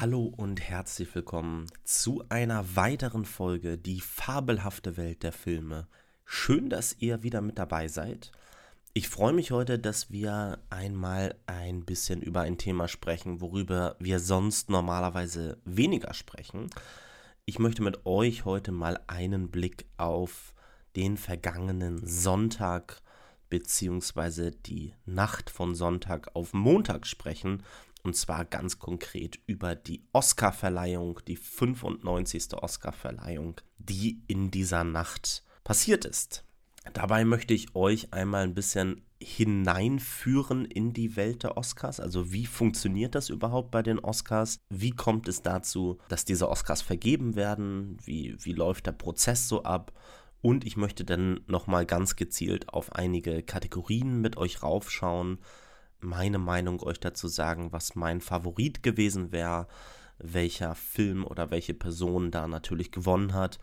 Hallo und herzlich willkommen zu einer weiteren Folge Die fabelhafte Welt der Filme. Schön, dass ihr wieder mit dabei seid. Ich freue mich heute, dass wir einmal ein bisschen über ein Thema sprechen, worüber wir sonst normalerweise weniger sprechen. Ich möchte mit euch heute mal einen Blick auf den vergangenen Sonntag bzw. die Nacht von Sonntag auf Montag sprechen und zwar ganz konkret über die Oscarverleihung, die 95. Oscarverleihung, die in dieser Nacht passiert ist. Dabei möchte ich euch einmal ein bisschen hineinführen in die Welt der Oscars. Also wie funktioniert das überhaupt bei den Oscars? Wie kommt es dazu, dass diese Oscars vergeben werden? Wie, wie läuft der Prozess so ab? Und ich möchte dann nochmal ganz gezielt auf einige Kategorien mit euch raufschauen, meine Meinung euch dazu sagen, was mein Favorit gewesen wäre, welcher Film oder welche Person da natürlich gewonnen hat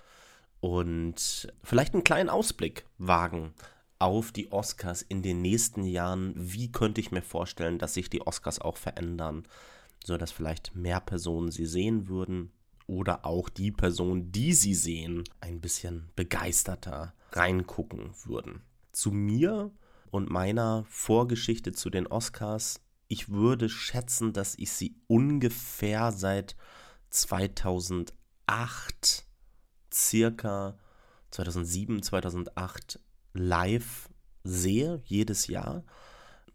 und vielleicht einen kleinen Ausblick wagen auf die Oscars in den nächsten Jahren. Wie könnte ich mir vorstellen, dass sich die Oscars auch verändern, sodass vielleicht mehr Personen sie sehen würden oder auch die Personen, die sie sehen, ein bisschen begeisterter reingucken würden. Zu mir und meiner Vorgeschichte zu den Oscars. Ich würde schätzen, dass ich sie ungefähr seit 2008, circa 2007, 2008 live sehe, jedes Jahr.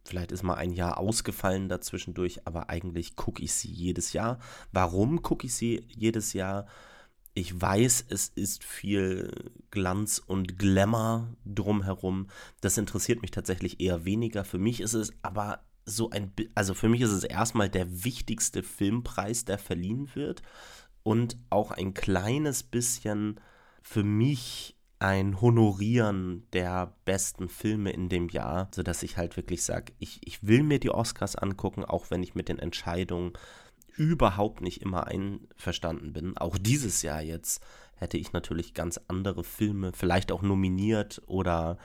Vielleicht ist mal ein Jahr ausgefallen dazwischendurch, aber eigentlich gucke ich sie jedes Jahr. Warum gucke ich sie jedes Jahr? Ich weiß, es ist viel Glanz und Glamour drumherum. Das interessiert mich tatsächlich eher weniger. Für mich ist es aber so ein, also für mich ist es erstmal der wichtigste Filmpreis, der verliehen wird. Und auch ein kleines bisschen für mich ein Honorieren der besten Filme in dem Jahr, sodass ich halt wirklich sage, ich, ich will mir die Oscars angucken, auch wenn ich mit den Entscheidungen überhaupt nicht immer einverstanden bin. Auch dieses Jahr jetzt hätte ich natürlich ganz andere Filme, vielleicht auch nominiert oder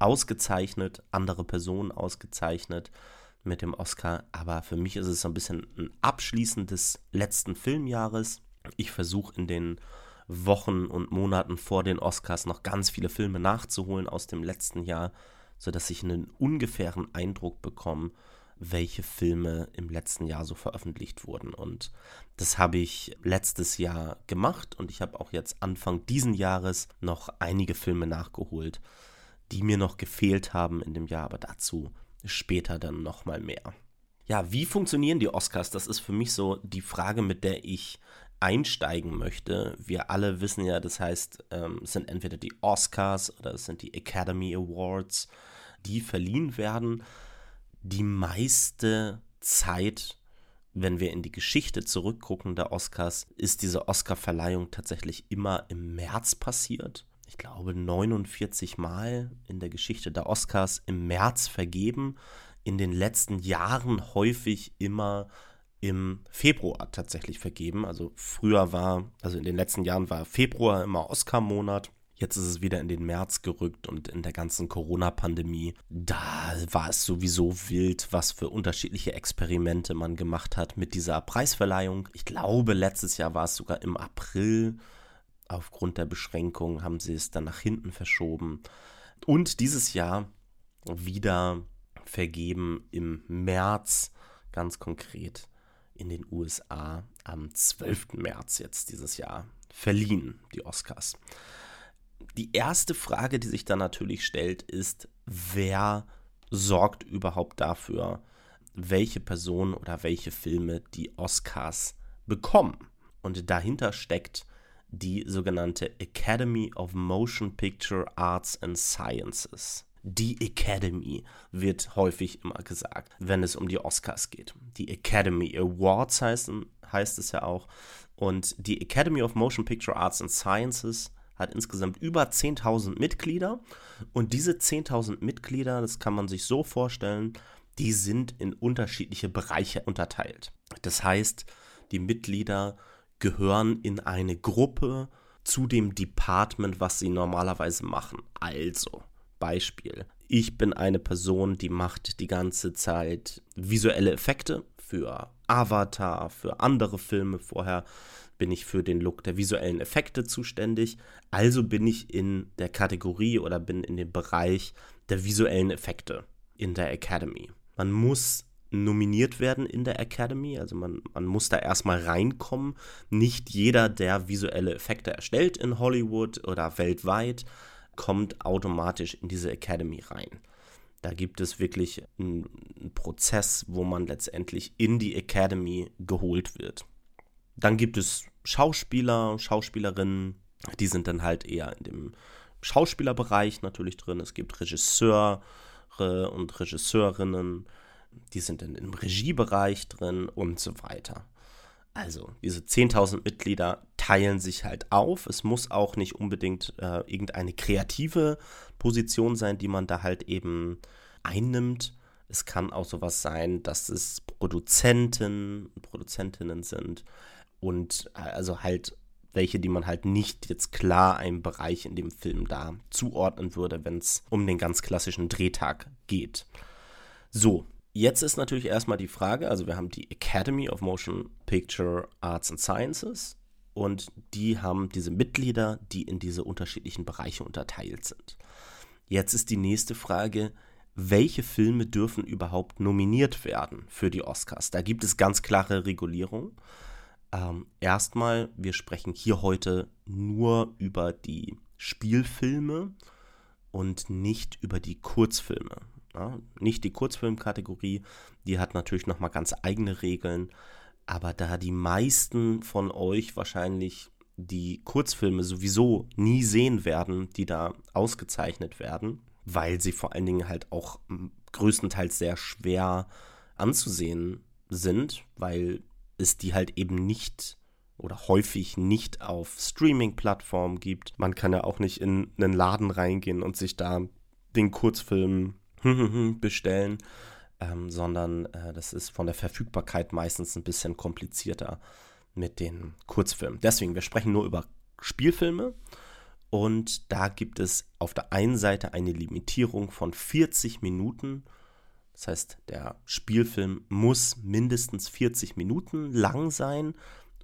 ausgezeichnet, andere Personen ausgezeichnet mit dem Oscar. Aber für mich ist es so ein bisschen ein Abschließen des letzten Filmjahres. Ich versuche in den Wochen und Monaten vor den Oscars noch ganz viele Filme nachzuholen aus dem letzten Jahr, sodass ich einen ungefähren Eindruck bekomme, welche Filme im letzten Jahr so veröffentlicht wurden. Und das habe ich letztes Jahr gemacht und ich habe auch jetzt Anfang diesen Jahres noch einige Filme nachgeholt, die mir noch gefehlt haben in dem Jahr, aber dazu später dann nochmal mehr. Ja, wie funktionieren die Oscars? Das ist für mich so die Frage, mit der ich einsteigen möchte. Wir alle wissen ja, das heißt, ähm, es sind entweder die Oscars oder es sind die Academy Awards, die verliehen werden die meiste Zeit, wenn wir in die Geschichte zurückgucken der Oscars, ist diese Oscarverleihung tatsächlich immer im März passiert. Ich glaube 49 Mal in der Geschichte der Oscars im März vergeben. In den letzten Jahren häufig immer im Februar tatsächlich vergeben. Also früher war, also in den letzten Jahren war Februar immer Oscar-Monat. Jetzt ist es wieder in den März gerückt und in der ganzen Corona-Pandemie, da war es sowieso wild, was für unterschiedliche Experimente man gemacht hat mit dieser Preisverleihung. Ich glaube, letztes Jahr war es sogar im April. Aufgrund der Beschränkungen haben sie es dann nach hinten verschoben. Und dieses Jahr wieder vergeben im März, ganz konkret in den USA am 12. März jetzt dieses Jahr verliehen, die Oscars die erste Frage, die sich dann natürlich stellt, ist, wer sorgt überhaupt dafür, welche Personen oder welche Filme die Oscars bekommen? Und dahinter steckt die sogenannte Academy of Motion Picture Arts and Sciences. Die Academy wird häufig immer gesagt, wenn es um die Oscars geht. Die Academy Awards heißen, heißt es ja auch. Und die Academy of Motion Picture Arts and Sciences hat insgesamt über 10.000 Mitglieder. Und diese 10.000 Mitglieder, das kann man sich so vorstellen, die sind in unterschiedliche Bereiche unterteilt. Das heißt, die Mitglieder gehören in eine Gruppe zu dem Department, was sie normalerweise machen. Also, Beispiel. Ich bin eine Person, die macht die ganze Zeit visuelle Effekte für Avatar, für andere Filme. Vorher bin ich für den Look der visuellen Effekte zuständig. Also bin ich in der Kategorie oder bin in dem Bereich der visuellen Effekte in der Academy. Man muss nominiert werden in der Academy, also man, man muss da erstmal reinkommen. Nicht jeder, der visuelle Effekte erstellt in Hollywood oder weltweit, kommt automatisch in diese Academy rein. Da gibt es wirklich einen, einen Prozess, wo man letztendlich in die Academy geholt wird. Dann gibt es Schauspieler, Schauspielerinnen, die sind dann halt eher in dem Schauspielerbereich natürlich drin. Es gibt Regisseure und Regisseurinnen, die sind dann im Regiebereich drin und so weiter. Also, diese 10.000 Mitglieder teilen sich halt auf. Es muss auch nicht unbedingt äh, irgendeine kreative Position sein, die man da halt eben einnimmt. Es kann auch sowas sein, dass es Produzenten, Produzentinnen sind und äh, also halt welche, die man halt nicht jetzt klar einem Bereich in dem Film da zuordnen würde, wenn es um den ganz klassischen Drehtag geht. So, jetzt ist natürlich erstmal die Frage, also wir haben die Academy of Motion Picture Arts and Sciences und die haben diese Mitglieder, die in diese unterschiedlichen Bereiche unterteilt sind. Jetzt ist die nächste Frage, welche Filme dürfen überhaupt nominiert werden für die Oscars? Da gibt es ganz klare Regulierungen. Ähm, erstmal, wir sprechen hier heute nur über die Spielfilme und nicht über die Kurzfilme. Ja, nicht die Kurzfilmkategorie, die hat natürlich nochmal ganz eigene Regeln, aber da die meisten von euch wahrscheinlich die Kurzfilme sowieso nie sehen werden, die da ausgezeichnet werden, weil sie vor allen Dingen halt auch größtenteils sehr schwer anzusehen sind, weil es die halt eben nicht oder häufig nicht auf Streaming-Plattformen gibt. Man kann ja auch nicht in einen Laden reingehen und sich da den Kurzfilm bestellen, ähm, sondern äh, das ist von der Verfügbarkeit meistens ein bisschen komplizierter mit den Kurzfilmen. Deswegen, wir sprechen nur über Spielfilme und da gibt es auf der einen Seite eine Limitierung von 40 Minuten das heißt, der Spielfilm muss mindestens 40 Minuten lang sein,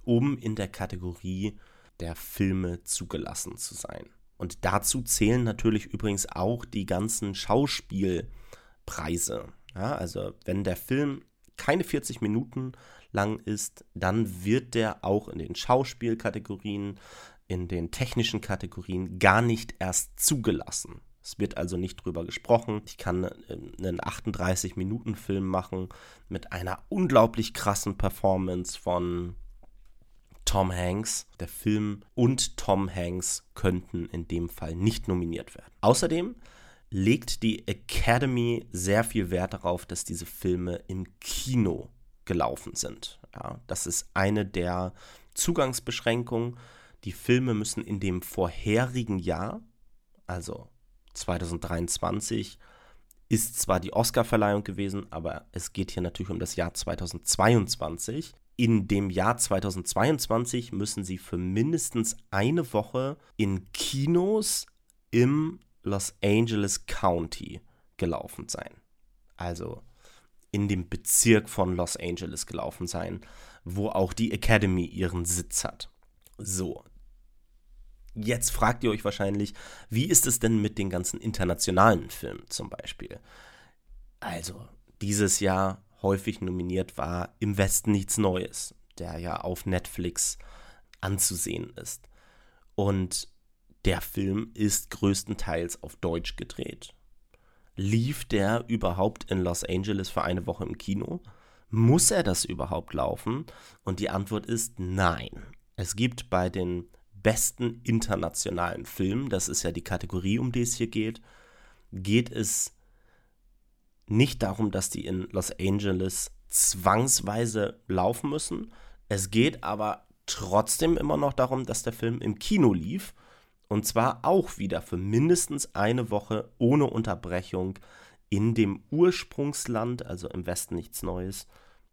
um in der Kategorie der Filme zugelassen zu sein. Und dazu zählen natürlich übrigens auch die ganzen Schauspielpreise. Ja, also wenn der Film keine 40 Minuten lang ist, dann wird der auch in den Schauspielkategorien, in den technischen Kategorien gar nicht erst zugelassen. Es wird also nicht drüber gesprochen. Ich kann äh, einen 38-Minuten-Film machen mit einer unglaublich krassen Performance von Tom Hanks. Der Film und Tom Hanks könnten in dem Fall nicht nominiert werden. Außerdem legt die Academy sehr viel Wert darauf, dass diese Filme im Kino gelaufen sind. Ja, das ist eine der Zugangsbeschränkungen. Die Filme müssen in dem vorherigen Jahr, also 2023 ist zwar die Oscarverleihung gewesen, aber es geht hier natürlich um das Jahr 2022. In dem Jahr 2022 müssen sie für mindestens eine Woche in Kinos im Los Angeles County gelaufen sein. Also in dem Bezirk von Los Angeles gelaufen sein, wo auch die Academy ihren Sitz hat. So, Jetzt fragt ihr euch wahrscheinlich, wie ist es denn mit den ganzen internationalen Filmen zum Beispiel? Also, dieses Jahr häufig nominiert war Im Westen nichts Neues, der ja auf Netflix anzusehen ist. Und der Film ist größtenteils auf Deutsch gedreht. Lief der überhaupt in Los Angeles für eine Woche im Kino? Muss er das überhaupt laufen? Und die Antwort ist nein. Es gibt bei den besten internationalen Film, das ist ja die Kategorie, um die es hier geht, geht es nicht darum, dass die in Los Angeles zwangsweise laufen müssen. Es geht aber trotzdem immer noch darum, dass der Film im Kino lief. Und zwar auch wieder für mindestens eine Woche ohne Unterbrechung in dem Ursprungsland, also im Westen nichts Neues,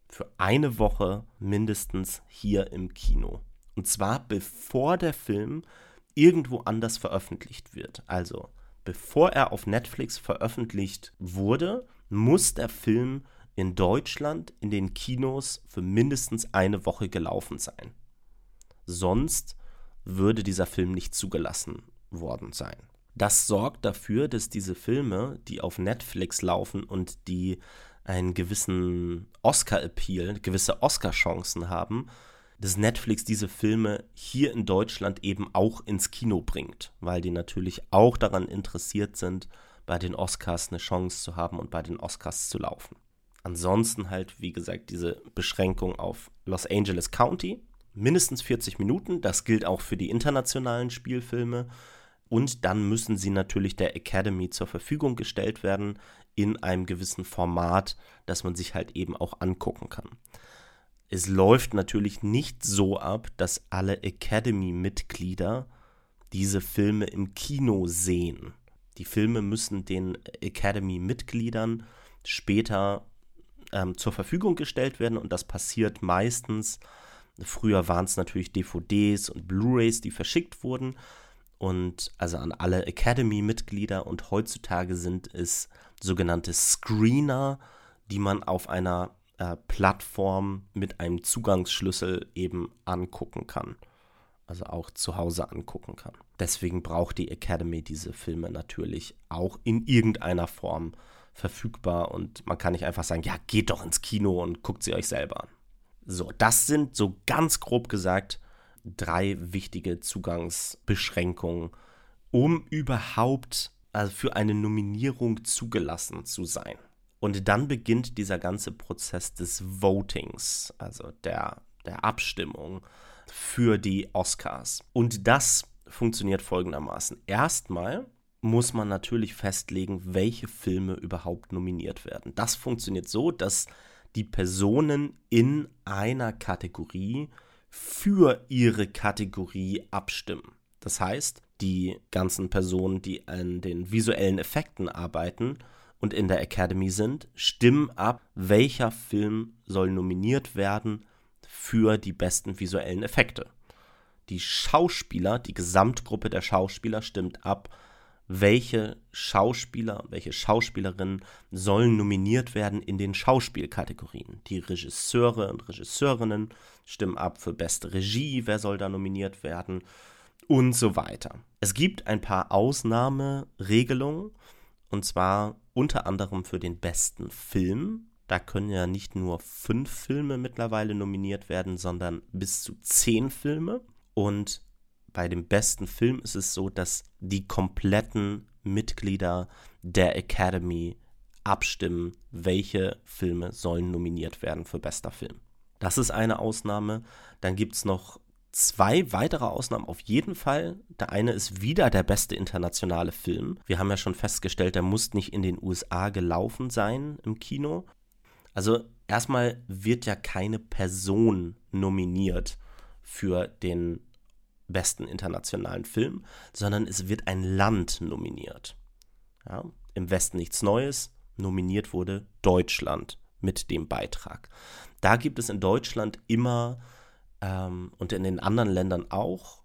für eine Woche mindestens hier im Kino. Und zwar bevor der Film irgendwo anders veröffentlicht wird. Also bevor er auf Netflix veröffentlicht wurde, muss der Film in Deutschland in den Kinos für mindestens eine Woche gelaufen sein. Sonst würde dieser Film nicht zugelassen worden sein. Das sorgt dafür, dass diese Filme, die auf Netflix laufen und die einen gewissen Oscar-Appeal, gewisse Oscar-Chancen haben, dass Netflix diese Filme hier in Deutschland eben auch ins Kino bringt, weil die natürlich auch daran interessiert sind, bei den Oscars eine Chance zu haben und bei den Oscars zu laufen. Ansonsten halt, wie gesagt, diese Beschränkung auf Los Angeles County, mindestens 40 Minuten, das gilt auch für die internationalen Spielfilme. Und dann müssen sie natürlich der Academy zur Verfügung gestellt werden in einem gewissen Format, das man sich halt eben auch angucken kann. Es läuft natürlich nicht so ab, dass alle Academy-Mitglieder diese Filme im Kino sehen. Die Filme müssen den Academy-Mitgliedern später ähm, zur Verfügung gestellt werden und das passiert meistens. Früher waren es natürlich DVDs und Blu-rays, die verschickt wurden und also an alle Academy-Mitglieder und heutzutage sind es sogenannte Screener, die man auf einer äh, Plattform mit einem Zugangsschlüssel eben angucken kann. Also auch zu Hause angucken kann. Deswegen braucht die Academy diese Filme natürlich auch in irgendeiner Form verfügbar und man kann nicht einfach sagen, ja, geht doch ins Kino und guckt sie euch selber an. So, das sind so ganz grob gesagt drei wichtige Zugangsbeschränkungen, um überhaupt also für eine Nominierung zugelassen zu sein. Und dann beginnt dieser ganze Prozess des Votings, also der, der Abstimmung für die Oscars. Und das funktioniert folgendermaßen. Erstmal muss man natürlich festlegen, welche Filme überhaupt nominiert werden. Das funktioniert so, dass die Personen in einer Kategorie für ihre Kategorie abstimmen. Das heißt, die ganzen Personen, die an den visuellen Effekten arbeiten und in der Academy sind, stimmen ab, welcher Film soll nominiert werden für die besten visuellen Effekte. Die Schauspieler, die Gesamtgruppe der Schauspieler stimmt ab, welche Schauspieler, welche Schauspielerinnen sollen nominiert werden in den Schauspielkategorien. Die Regisseure und Regisseurinnen stimmen ab für beste Regie, wer soll da nominiert werden und so weiter. Es gibt ein paar Ausnahmeregelungen und zwar unter anderem für den besten Film. Da können ja nicht nur fünf Filme mittlerweile nominiert werden, sondern bis zu zehn Filme. Und bei dem besten Film ist es so, dass die kompletten Mitglieder der Academy abstimmen, welche Filme sollen nominiert werden für bester Film. Das ist eine Ausnahme. Dann gibt es noch zwei weitere Ausnahmen auf jeden Fall. Der eine ist wieder der beste internationale Film. Wir haben ja schon festgestellt, der muss nicht in den USA gelaufen sein im Kino. Also erstmal wird ja keine Person nominiert für den besten internationalen Film, sondern es wird ein Land nominiert. Ja, Im Westen nichts Neues, nominiert wurde Deutschland mit dem Beitrag. Da gibt es in Deutschland immer ähm, und in den anderen Ländern auch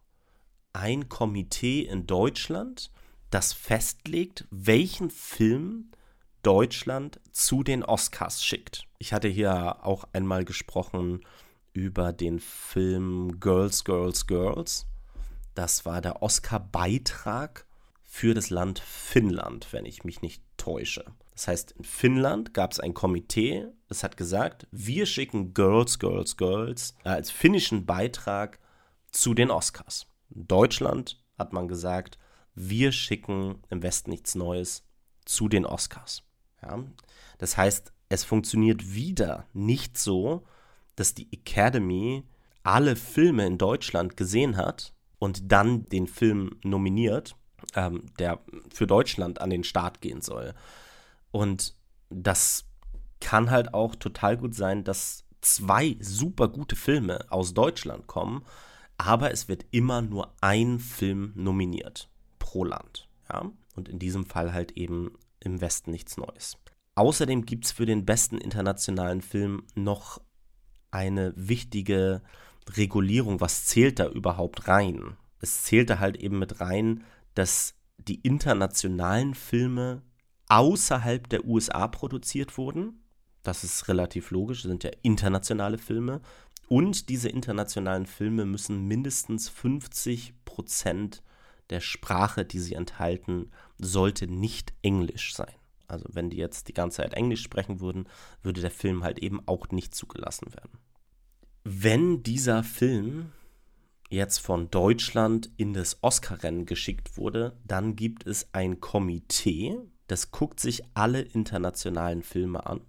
ein Komitee in Deutschland, das festlegt, welchen Film Deutschland zu den Oscars schickt. Ich hatte hier auch einmal gesprochen über den Film Girls, Girls, Girls. Das war der Oscar-Beitrag für das Land Finnland, wenn ich mich nicht täusche. Das heißt, in Finnland gab es ein Komitee, das hat gesagt, wir schicken Girls, Girls, Girls äh, als finnischen Beitrag zu den Oscars. In Deutschland hat man gesagt, wir schicken im Westen nichts Neues zu den Oscars. Ja? Das heißt, es funktioniert wieder nicht so, dass die Academy alle Filme in Deutschland gesehen hat und dann den Film nominiert, ähm, der für Deutschland an den Start gehen soll. Und das kann halt auch total gut sein, dass zwei super gute Filme aus Deutschland kommen, aber es wird immer nur ein Film nominiert pro Land. Ja? Und in diesem Fall halt eben im Westen nichts Neues. Außerdem gibt es für den besten internationalen Film noch eine wichtige Regulierung, was zählt da überhaupt rein? Es zählte halt eben mit rein, dass die internationalen Filme außerhalb der USA produziert wurden. Das ist relativ logisch, das sind ja internationale Filme. Und diese internationalen Filme müssen mindestens 50 Prozent der Sprache, die sie enthalten, sollte nicht Englisch sein. Also wenn die jetzt die ganze Zeit Englisch sprechen würden, würde der Film halt eben auch nicht zugelassen werden. Wenn dieser Film jetzt von Deutschland in das Oscar-Rennen geschickt wurde, dann gibt es ein Komitee, das guckt sich alle internationalen Filme an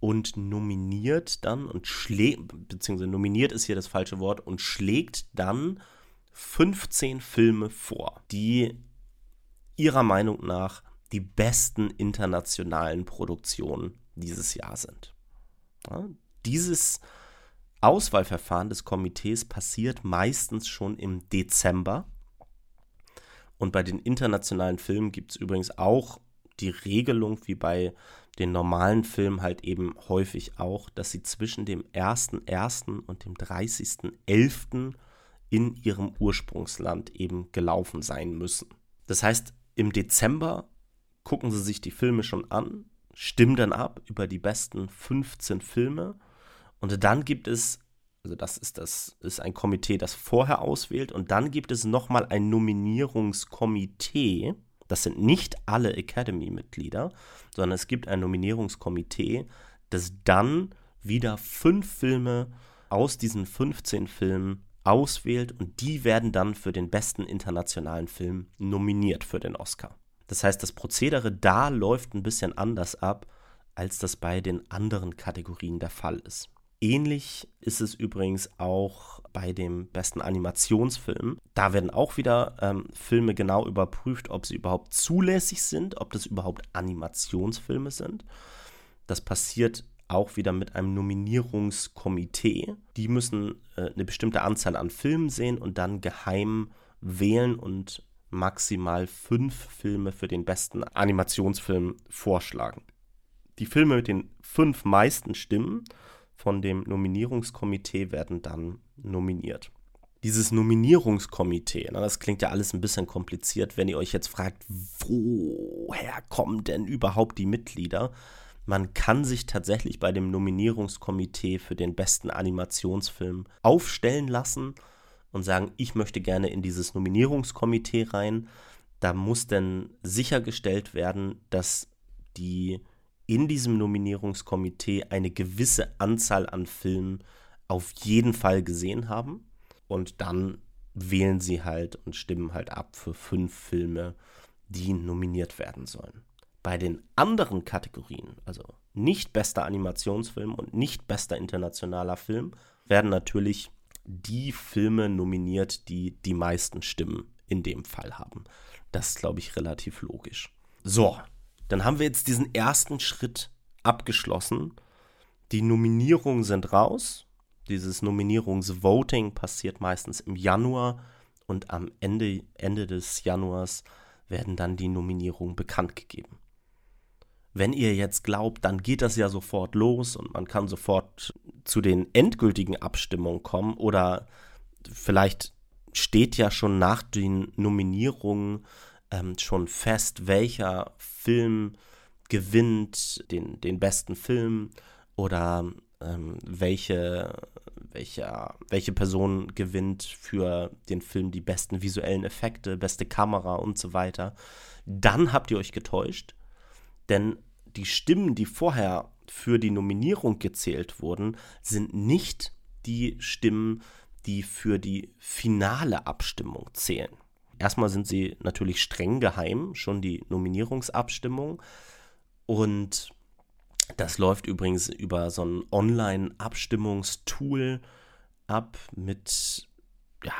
und nominiert dann und schlägt, beziehungsweise nominiert ist hier das falsche Wort, und schlägt dann 15 Filme vor, die ihrer Meinung nach die besten internationalen Produktionen dieses Jahr sind. Ja, dieses Auswahlverfahren des Komitees passiert meistens schon im Dezember. Und bei den internationalen Filmen gibt es übrigens auch die Regelung, wie bei den normalen Filmen halt eben häufig auch, dass sie zwischen dem 1.1. und dem 30.11. in ihrem Ursprungsland eben gelaufen sein müssen. Das heißt, im Dezember gucken sie sich die Filme schon an, stimmen dann ab über die besten 15 Filme und dann gibt es, also das ist das ist ein Komitee, das vorher auswählt und dann gibt es nochmal ein Nominierungskomitee. Das sind nicht alle Academy-Mitglieder, sondern es gibt ein Nominierungskomitee, das dann wieder fünf Filme aus diesen 15 Filmen auswählt und die werden dann für den besten internationalen Film nominiert für den Oscar. Das heißt, das Prozedere da läuft ein bisschen anders ab, als das bei den anderen Kategorien der Fall ist. Ähnlich ist es übrigens auch bei dem besten Animationsfilm. Da werden auch wieder ähm, Filme genau überprüft, ob sie überhaupt zulässig sind, ob das überhaupt Animationsfilme sind. Das passiert auch wieder mit einem Nominierungskomitee. Die müssen äh, eine bestimmte Anzahl an Filmen sehen und dann geheim wählen und maximal fünf Filme für den besten Animationsfilm vorschlagen. Die Filme mit den fünf meisten Stimmen von dem Nominierungskomitee werden dann nominiert. Dieses Nominierungskomitee, na, das klingt ja alles ein bisschen kompliziert, wenn ihr euch jetzt fragt, woher kommen denn überhaupt die Mitglieder? Man kann sich tatsächlich bei dem Nominierungskomitee für den besten Animationsfilm aufstellen lassen und sagen, ich möchte gerne in dieses Nominierungskomitee rein. Da muss dann sichergestellt werden, dass die in diesem Nominierungskomitee eine gewisse Anzahl an Filmen auf jeden Fall gesehen haben. Und dann wählen sie halt und stimmen halt ab für fünf Filme, die nominiert werden sollen. Bei den anderen Kategorien, also nicht bester Animationsfilm und nicht bester internationaler Film, werden natürlich die Filme nominiert, die die meisten Stimmen in dem Fall haben. Das ist, glaube ich, relativ logisch. So, dann haben wir jetzt diesen ersten Schritt abgeschlossen. Die Nominierungen sind raus. Dieses Nominierungsvoting passiert meistens im Januar und am Ende, Ende des Januars werden dann die Nominierungen bekannt gegeben. Wenn ihr jetzt glaubt, dann geht das ja sofort los und man kann sofort zu den endgültigen Abstimmungen kommen oder vielleicht steht ja schon nach den Nominierungen ähm, schon fest, welcher Film gewinnt den, den besten Film oder ähm, welche, welcher, welche Person gewinnt für den Film die besten visuellen Effekte, beste Kamera und so weiter, dann habt ihr euch getäuscht, denn die Stimmen, die vorher für die Nominierung gezählt wurden, sind nicht die Stimmen, die für die finale Abstimmung zählen. Erstmal sind sie natürlich streng geheim, schon die Nominierungsabstimmung. Und das läuft übrigens über so ein Online-Abstimmungstool ab mit ja,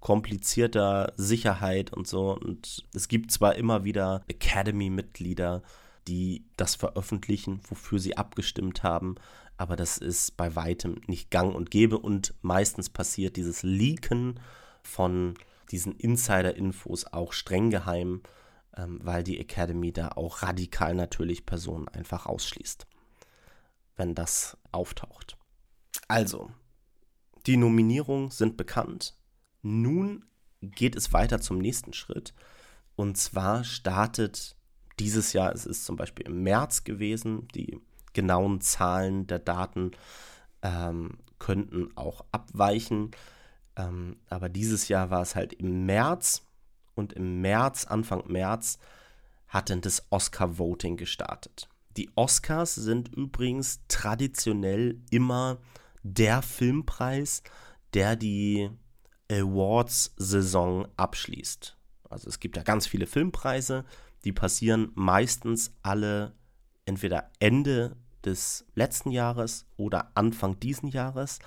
komplizierter Sicherheit und so. Und es gibt zwar immer wieder Academy-Mitglieder, die das veröffentlichen, wofür sie abgestimmt haben, aber das ist bei weitem nicht gang und gäbe und meistens passiert dieses Leaken von diesen Insider-Infos auch streng geheim, ähm, weil die Academy da auch radikal natürlich Personen einfach ausschließt, wenn das auftaucht. Also, die Nominierungen sind bekannt. Nun geht es weiter zum nächsten Schritt. Und zwar startet dieses Jahr, es ist zum Beispiel im März gewesen, die genauen Zahlen der Daten ähm, könnten auch abweichen. Ähm, aber dieses Jahr war es halt im März und im März, Anfang März, hat dann das Oscar-Voting gestartet. Die Oscars sind übrigens traditionell immer der Filmpreis, der die Awards-Saison abschließt. Also es gibt ja ganz viele Filmpreise, die passieren meistens alle entweder Ende des letzten Jahres oder Anfang diesen Jahres.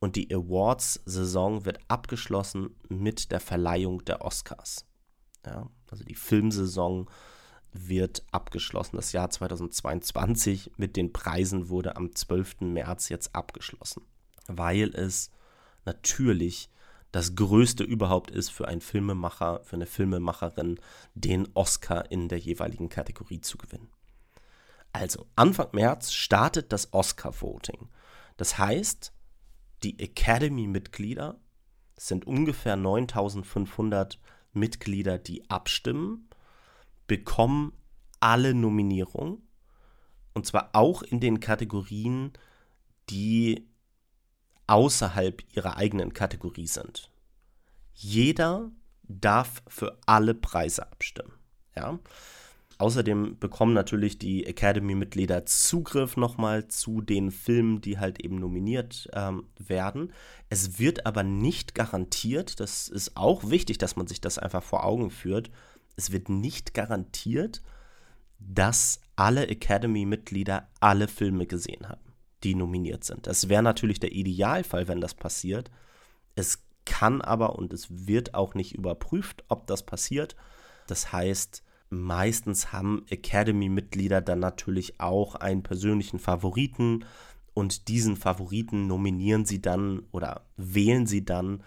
Und die Awards-Saison wird abgeschlossen mit der Verleihung der Oscars. Ja, also die Filmsaison wird abgeschlossen. Das Jahr 2022 mit den Preisen wurde am 12. März jetzt abgeschlossen, weil es natürlich das Größte überhaupt ist für einen Filmemacher, für eine Filmemacherin, den Oscar in der jeweiligen Kategorie zu gewinnen. Also, Anfang März startet das Oscar-Voting. Das heißt, die Academy-Mitglieder, sind ungefähr 9500 Mitglieder, die abstimmen, bekommen alle Nominierungen. Und zwar auch in den Kategorien, die außerhalb ihrer eigenen Kategorie sind. Jeder darf für alle Preise abstimmen. Ja? Außerdem bekommen natürlich die Academy-Mitglieder Zugriff nochmal zu den Filmen, die halt eben nominiert ähm, werden. Es wird aber nicht garantiert, das ist auch wichtig, dass man sich das einfach vor Augen führt, es wird nicht garantiert, dass alle Academy-Mitglieder alle Filme gesehen haben, die nominiert sind. Das wäre natürlich der Idealfall, wenn das passiert. Es kann aber und es wird auch nicht überprüft, ob das passiert. Das heißt, meistens haben Academy-Mitglieder dann natürlich auch einen persönlichen Favoriten und diesen Favoriten nominieren sie dann oder wählen sie dann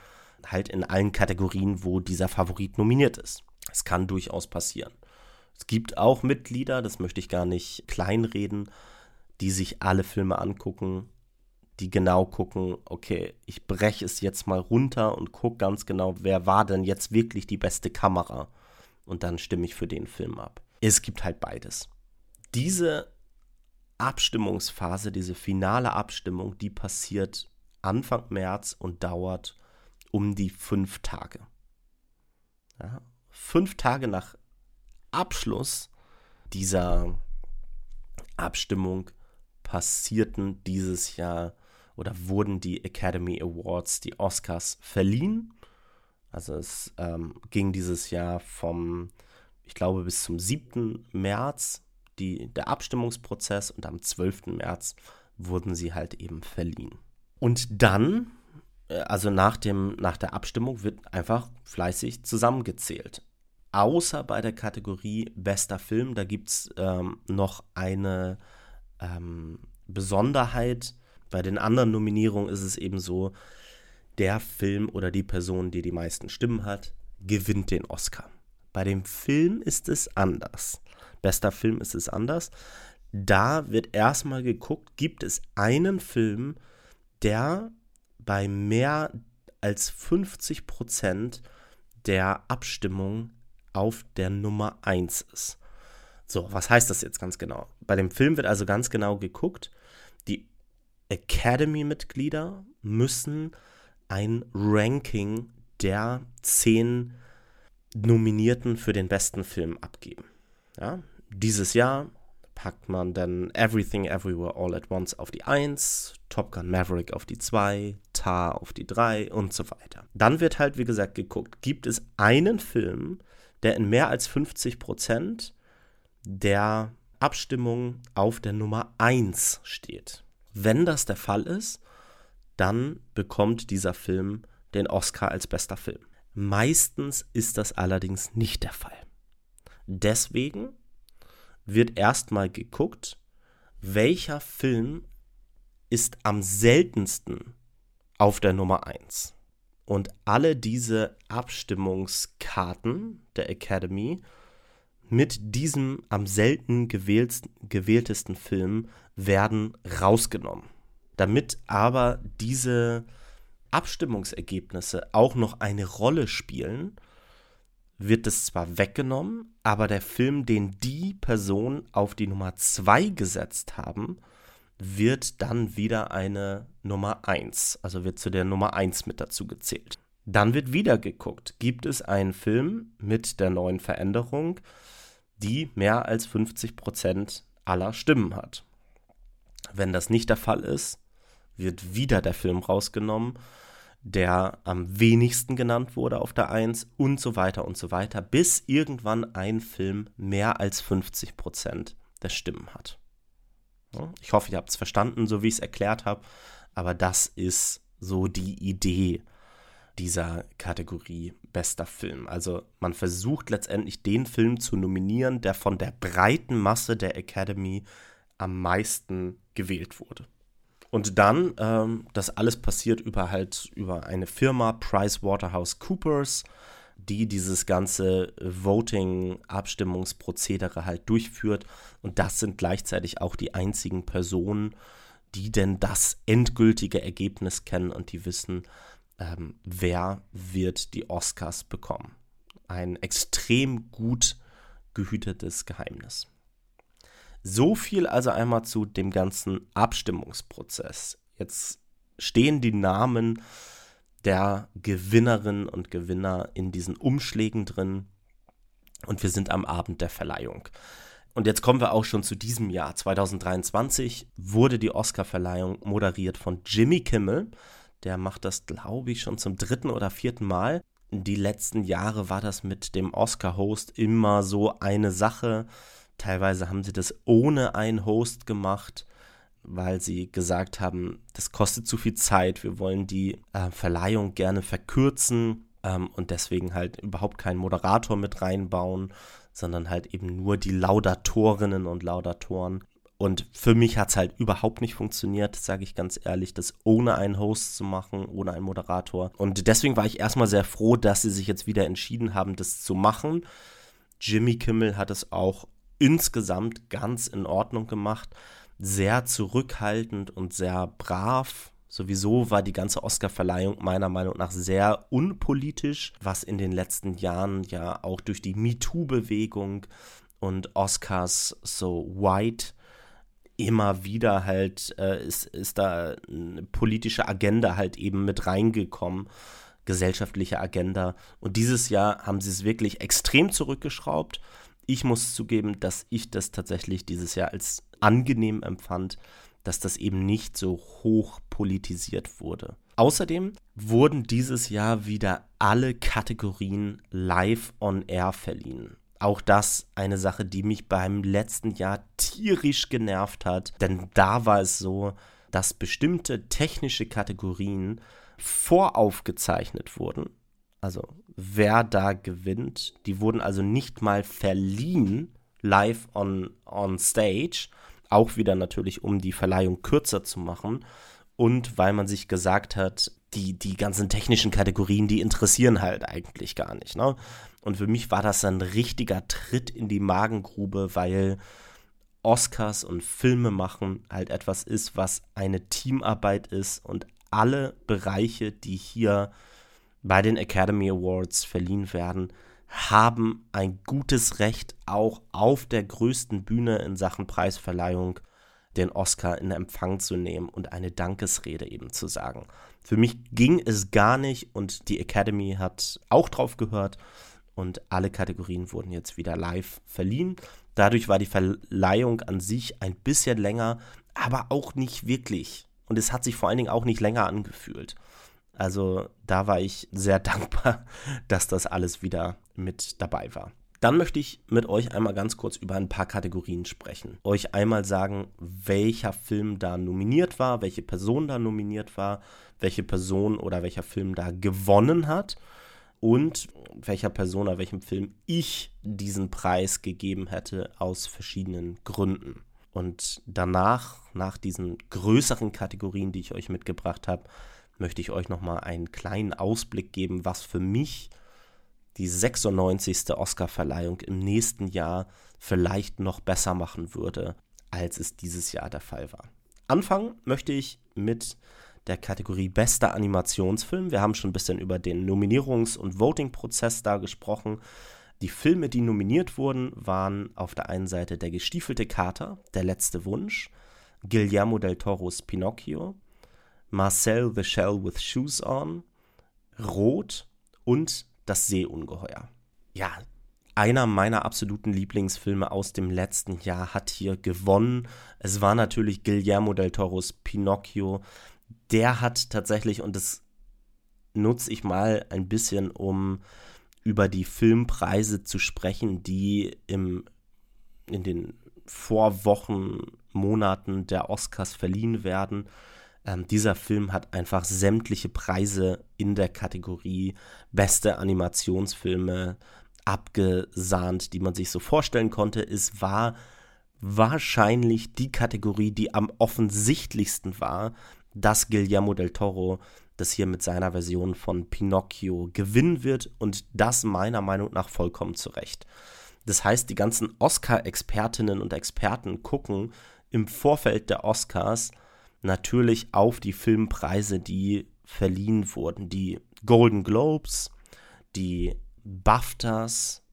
halt in allen Kategorien, wo dieser Favorit nominiert ist. Es kann durchaus passieren. Es gibt auch Mitglieder, das möchte ich gar nicht kleinreden, die sich alle Filme angucken, die genau gucken, okay, ich breche es jetzt mal runter und gucke ganz genau, wer war denn jetzt wirklich die beste Kamera und dann stimme ich für den Film ab. Es gibt halt beides. Diese Abstimmungsphase, diese finale Abstimmung, die passiert Anfang März und dauert um die fünf Tage. Ja, fünf Tage nach Abschluss dieser Abstimmung passierten dieses Jahr oder wurden die Academy Awards, die Oscars verliehen. Also es ähm, ging dieses Jahr vom, ich glaube, bis zum 7. März die, der Abstimmungsprozess und am 12. März wurden sie halt eben verliehen. Und dann, äh, also nach, dem, nach der Abstimmung, wird einfach fleißig zusammengezählt. Außer bei der Kategorie bester Film, da gibt es ähm, noch eine ähm, Besonderheit. Bei den anderen Nominierungen ist es eben so, der Film oder die Person, die die meisten Stimmen hat, gewinnt den Oscar. Bei dem Film ist es anders. Bester Film ist es anders. Da wird erstmal geguckt, gibt es einen Film, der bei mehr als 50 Prozent der Abstimmung auf der Nummer 1 ist. So, was heißt das jetzt ganz genau? Bei dem Film wird also ganz genau geguckt, die Academy-Mitglieder müssen ein Ranking der zehn Nominierten für den besten Film abgeben. Ja? Dieses Jahr packt man dann Everything Everywhere All at Once auf die 1, Top Gun Maverick auf die 2, Tar auf die 3 und so weiter. Dann wird halt, wie gesagt, geguckt, gibt es einen Film, der in mehr als 50 Prozent der Abstimmung auf der Nummer 1 steht. Wenn das der Fall ist, dann bekommt dieser Film den Oscar als bester Film. Meistens ist das allerdings nicht der Fall. Deswegen wird erstmal geguckt, welcher Film ist am seltensten auf der Nummer 1. Und alle diese Abstimmungskarten der Academy mit diesem am selten gewähltesten Film werden rausgenommen. Damit aber diese Abstimmungsergebnisse auch noch eine Rolle spielen, wird es zwar weggenommen, aber der Film, den die Person auf die Nummer 2 gesetzt haben, wird dann wieder eine Nummer 1, also wird zu der Nummer 1 mit dazu gezählt. Dann wird wieder geguckt, gibt es einen Film mit der neuen Veränderung, die mehr als 50% aller Stimmen hat. Wenn das nicht der Fall ist, wird wieder der Film rausgenommen, der am wenigsten genannt wurde auf der 1 und so weiter und so weiter, bis irgendwann ein Film mehr als 50% der Stimmen hat. Ich hoffe, ihr habt es verstanden, so wie ich es erklärt habe, aber das ist so die Idee dieser Kategorie bester Film. Also man versucht letztendlich den Film zu nominieren, der von der breiten Masse der Academy am meisten gewählt wurde. Und dann, ähm, das alles passiert über halt über eine Firma, PricewaterhouseCoopers, die dieses ganze Voting-Abstimmungsprozedere halt durchführt. Und das sind gleichzeitig auch die einzigen Personen, die denn das endgültige Ergebnis kennen und die wissen, ähm, wer wird die Oscars bekommen. Ein extrem gut gehütetes Geheimnis. So viel also einmal zu dem ganzen Abstimmungsprozess. Jetzt stehen die Namen der Gewinnerinnen und Gewinner in diesen Umschlägen drin und wir sind am Abend der Verleihung. Und jetzt kommen wir auch schon zu diesem Jahr. 2023 wurde die Oscarverleihung moderiert von Jimmy Kimmel. Der macht das, glaube ich, schon zum dritten oder vierten Mal. Die letzten Jahre war das mit dem Oscar-Host immer so eine Sache. Teilweise haben sie das ohne einen Host gemacht, weil sie gesagt haben, das kostet zu viel Zeit, wir wollen die äh, Verleihung gerne verkürzen ähm, und deswegen halt überhaupt keinen Moderator mit reinbauen, sondern halt eben nur die Laudatorinnen und Laudatoren. Und für mich hat es halt überhaupt nicht funktioniert, sage ich ganz ehrlich, das ohne einen Host zu machen, ohne einen Moderator. Und deswegen war ich erstmal sehr froh, dass sie sich jetzt wieder entschieden haben, das zu machen. Jimmy Kimmel hat es auch insgesamt ganz in Ordnung gemacht. Sehr zurückhaltend und sehr brav. Sowieso war die ganze Oscar-Verleihung meiner Meinung nach sehr unpolitisch, was in den letzten Jahren ja auch durch die MeToo-Bewegung und Oscars so white immer wieder halt äh, ist, ist da eine politische Agenda halt eben mit reingekommen, gesellschaftliche Agenda. Und dieses Jahr haben sie es wirklich extrem zurückgeschraubt ich muss zugeben, dass ich das tatsächlich dieses Jahr als angenehm empfand, dass das eben nicht so hoch politisiert wurde. Außerdem wurden dieses Jahr wieder alle Kategorien live on air verliehen. Auch das eine Sache, die mich beim letzten Jahr tierisch genervt hat, denn da war es so, dass bestimmte technische Kategorien voraufgezeichnet wurden also wer da gewinnt. Die wurden also nicht mal verliehen live on, on stage. Auch wieder natürlich, um die Verleihung kürzer zu machen. Und weil man sich gesagt hat, die, die ganzen technischen Kategorien, die interessieren halt eigentlich gar nicht. Ne? Und für mich war das ein richtiger Tritt in die Magengrube, weil Oscars und Filme machen halt etwas ist, was eine Teamarbeit ist und alle Bereiche, die hier bei den Academy Awards verliehen werden, haben ein gutes Recht, auch auf der größten Bühne in Sachen Preisverleihung den Oscar in Empfang zu nehmen und eine Dankesrede eben zu sagen. Für mich ging es gar nicht und die Academy hat auch drauf gehört und alle Kategorien wurden jetzt wieder live verliehen. Dadurch war die Verleihung an sich ein bisschen länger, aber auch nicht wirklich. Und es hat sich vor allen Dingen auch nicht länger angefühlt. Also da war ich sehr dankbar, dass das alles wieder mit dabei war. Dann möchte ich mit euch einmal ganz kurz über ein paar Kategorien sprechen. Euch einmal sagen, welcher Film da nominiert war, welche Person da nominiert war, welche Person oder welcher Film da gewonnen hat und welcher Person oder welchem Film ich diesen Preis gegeben hätte aus verschiedenen Gründen. Und danach, nach diesen größeren Kategorien, die ich euch mitgebracht habe, möchte ich euch nochmal einen kleinen Ausblick geben, was für mich die 96. Oscar-Verleihung im nächsten Jahr vielleicht noch besser machen würde, als es dieses Jahr der Fall war. Anfangen möchte ich mit der Kategorie Bester Animationsfilm. Wir haben schon ein bisschen über den Nominierungs- und Voting-Prozess da gesprochen. Die Filme, die nominiert wurden, waren auf der einen Seite Der gestiefelte Kater, Der letzte Wunsch, Guillermo del Toros Pinocchio, Marcel the Shell with Shoes On, Rot und Das Seeungeheuer. Ja, einer meiner absoluten Lieblingsfilme aus dem letzten Jahr hat hier gewonnen. Es war natürlich Guillermo del Toros Pinocchio. Der hat tatsächlich, und das nutze ich mal ein bisschen, um über die Filmpreise zu sprechen, die im, in den Vorwochen, Monaten der Oscars verliehen werden. Ähm, dieser Film hat einfach sämtliche Preise in der Kategorie beste Animationsfilme abgesahnt, die man sich so vorstellen konnte. Es war wahrscheinlich die Kategorie, die am offensichtlichsten war, dass Guillermo del Toro das hier mit seiner Version von Pinocchio gewinnen wird und das meiner Meinung nach vollkommen zurecht. Das heißt, die ganzen Oscar-Expertinnen und Experten gucken im Vorfeld der Oscars natürlich auf die Filmpreise, die verliehen wurden. Die Golden Globes, die BAFTAs,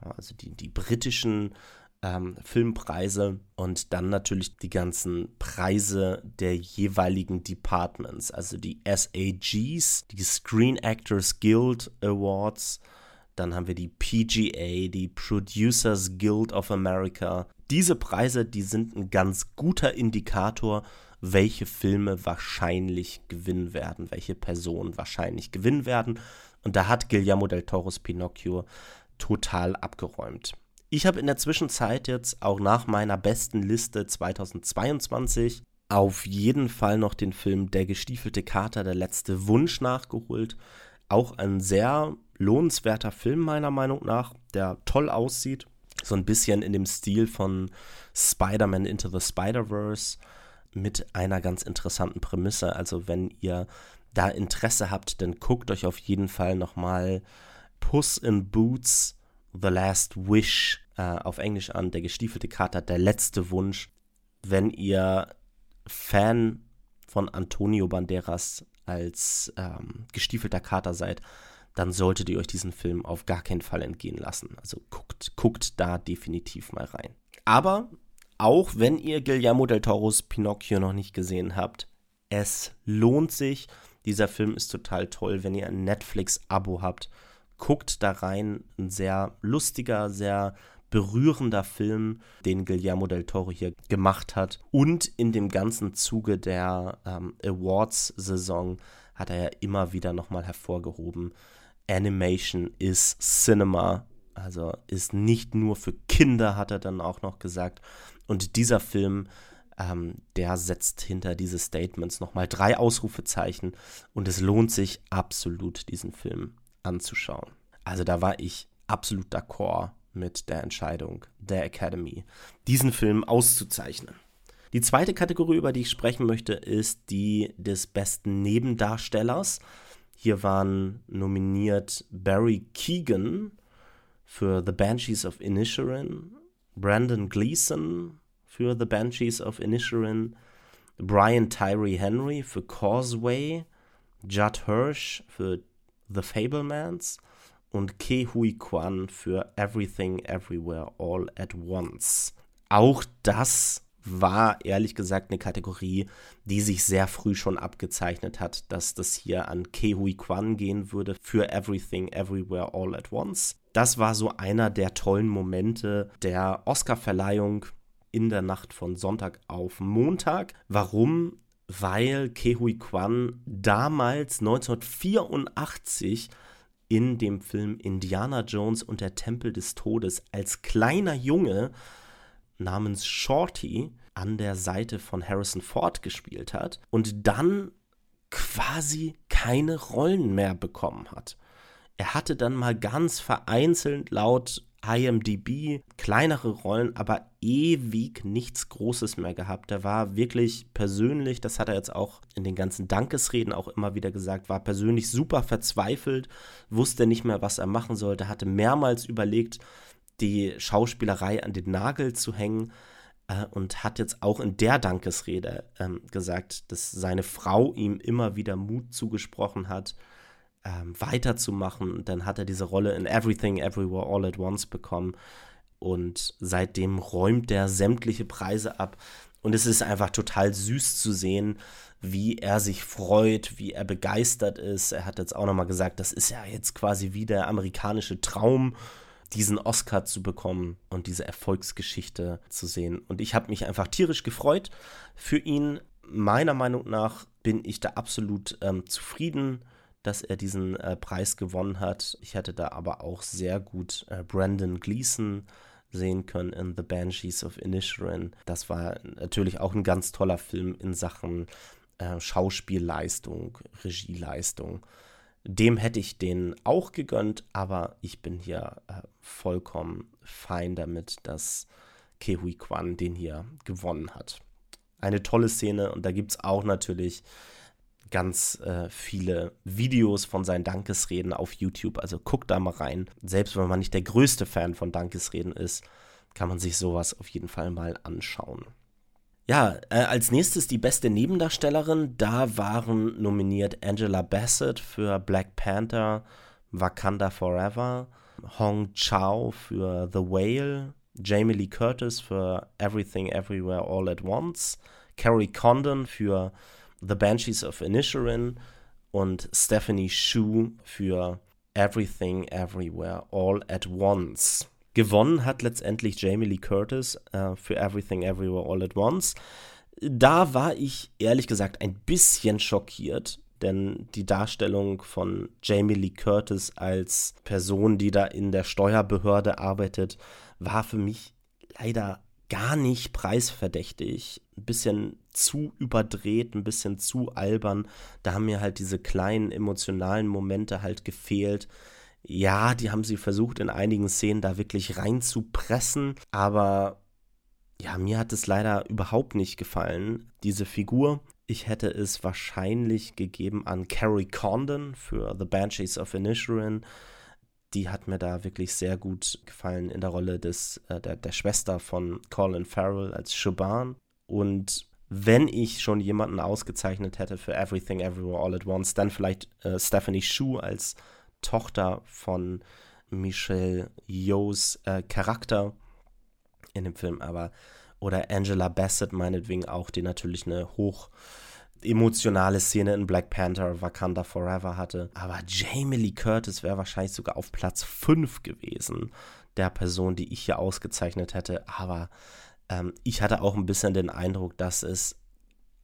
also die, die britischen ähm, Filmpreise und dann natürlich die ganzen Preise der jeweiligen Departments, also die SAGs, die Screen Actors Guild Awards, dann haben wir die PGA, die Producers Guild of America. Diese Preise, die sind ein ganz guter Indikator, welche Filme wahrscheinlich gewinnen werden, welche Personen wahrscheinlich gewinnen werden. Und da hat Guillermo del Toros Pinocchio total abgeräumt. Ich habe in der Zwischenzeit jetzt auch nach meiner besten Liste 2022 auf jeden Fall noch den Film Der gestiefelte Kater, der letzte Wunsch nachgeholt. Auch ein sehr lohnenswerter Film meiner Meinung nach, der toll aussieht. So ein bisschen in dem Stil von Spider-Man Into the Spider-Verse mit einer ganz interessanten Prämisse. Also wenn ihr da Interesse habt, dann guckt euch auf jeden Fall nochmal Puss in Boots, The Last Wish äh, auf Englisch an, der gestiefelte Kater, der letzte Wunsch. Wenn ihr Fan von Antonio Banderas als ähm, gestiefelter Kater seid, dann solltet ihr euch diesen Film auf gar keinen Fall entgehen lassen. Also guckt, guckt da definitiv mal rein. Aber auch wenn ihr Guillermo del Toros Pinocchio noch nicht gesehen habt, es lohnt sich. Dieser Film ist total toll, wenn ihr ein Netflix-Abo habt. Guckt da rein. Ein sehr lustiger, sehr berührender Film, den Guillermo del Toro hier gemacht hat. Und in dem ganzen Zuge der ähm, Awards-Saison hat er ja immer wieder nochmal hervorgehoben, Animation is Cinema. Also ist nicht nur für Kinder, hat er dann auch noch gesagt. Und dieser Film ähm, der setzt hinter diese Statements nochmal drei Ausrufezeichen und es lohnt sich absolut, diesen Film anzuschauen. Also da war ich absolut d'accord mit der Entscheidung der Academy, diesen Film auszuzeichnen. Die zweite Kategorie, über die ich sprechen möchte, ist die des besten Nebendarstellers. Hier waren nominiert Barry Keegan für The Banshees of Inisherin, Brandon Gleeson für The Banshees of Inisherin, Brian Tyree Henry für Causeway, Judd Hirsch für The Fablemans und Ke Hui Kwan für Everything Everywhere All at Once. Auch das war ehrlich gesagt eine Kategorie, die sich sehr früh schon abgezeichnet hat, dass das hier an Ke Hui Kwan gehen würde für Everything Everywhere All at Once. Das war so einer der tollen Momente der Oscarverleihung in der Nacht von Sonntag auf Montag. Warum? Weil Kehui Kwan damals 1984 in dem Film Indiana Jones und der Tempel des Todes als kleiner Junge namens Shorty an der Seite von Harrison Ford gespielt hat und dann quasi keine Rollen mehr bekommen hat. Er hatte dann mal ganz vereinzelt laut IMDb kleinere Rollen, aber ewig nichts Großes mehr gehabt. Er war wirklich persönlich, das hat er jetzt auch in den ganzen Dankesreden auch immer wieder gesagt, war persönlich super verzweifelt, wusste nicht mehr, was er machen sollte, hatte mehrmals überlegt, die Schauspielerei an den Nagel zu hängen äh, und hat jetzt auch in der Dankesrede ähm, gesagt, dass seine Frau ihm immer wieder Mut zugesprochen hat ähm, weiterzumachen. Dann hat er diese Rolle in Everything, Everywhere, All at Once bekommen. Und seitdem räumt er sämtliche Preise ab. Und es ist einfach total süß zu sehen, wie er sich freut, wie er begeistert ist. Er hat jetzt auch nochmal gesagt, das ist ja jetzt quasi wie der amerikanische Traum, diesen Oscar zu bekommen und diese Erfolgsgeschichte zu sehen. Und ich habe mich einfach tierisch gefreut für ihn. Meiner Meinung nach bin ich da absolut ähm, zufrieden, dass er diesen äh, Preis gewonnen hat. Ich hätte da aber auch sehr gut äh, Brandon Gleason sehen können in The Banshees of Inisherin. Das war natürlich auch ein ganz toller Film in Sachen äh, Schauspielleistung, Regieleistung. Dem hätte ich den auch gegönnt, aber ich bin hier äh, vollkommen fein damit, dass Kehui Kwan den hier gewonnen hat. Eine tolle Szene und da gibt es auch natürlich ganz äh, viele Videos von seinen Dankesreden auf YouTube. Also guckt da mal rein. Selbst wenn man nicht der größte Fan von Dankesreden ist, kann man sich sowas auf jeden Fall mal anschauen. Ja, äh, als nächstes die beste Nebendarstellerin. Da waren nominiert Angela Bassett für Black Panther, Wakanda Forever, Hong Chao für The Whale, Jamie Lee Curtis für Everything Everywhere All at Once, Carrie Condon für The Banshees of Inisherin und Stephanie Shu für Everything Everywhere All at Once. Gewonnen hat letztendlich Jamie Lee Curtis äh, für Everything Everywhere All at Once. Da war ich ehrlich gesagt ein bisschen schockiert, denn die Darstellung von Jamie Lee Curtis als Person, die da in der Steuerbehörde arbeitet, war für mich leider gar nicht preisverdächtig. Ein bisschen zu überdreht, ein bisschen zu albern. Da haben mir halt diese kleinen emotionalen Momente halt gefehlt. Ja, die haben sie versucht in einigen Szenen da wirklich reinzupressen, aber ja, mir hat es leider überhaupt nicht gefallen, diese Figur. Ich hätte es wahrscheinlich gegeben an Carrie Condon für The Banshees of Inisherin. Die hat mir da wirklich sehr gut gefallen in der Rolle des, äh, der, der Schwester von Colin Farrell als Shaban. Und wenn ich schon jemanden ausgezeichnet hätte für Everything Everywhere All at Once, dann vielleicht äh, Stephanie Shu als Tochter von Michelle Yeohs äh, Charakter in dem Film, aber oder Angela Bassett meinetwegen auch, die natürlich eine hoch emotionale Szene in Black Panther Wakanda Forever hatte. Aber Jamie Lee Curtis wäre wahrscheinlich sogar auf Platz 5 gewesen, der Person, die ich hier ausgezeichnet hätte. Aber ähm, ich hatte auch ein bisschen den Eindruck, dass es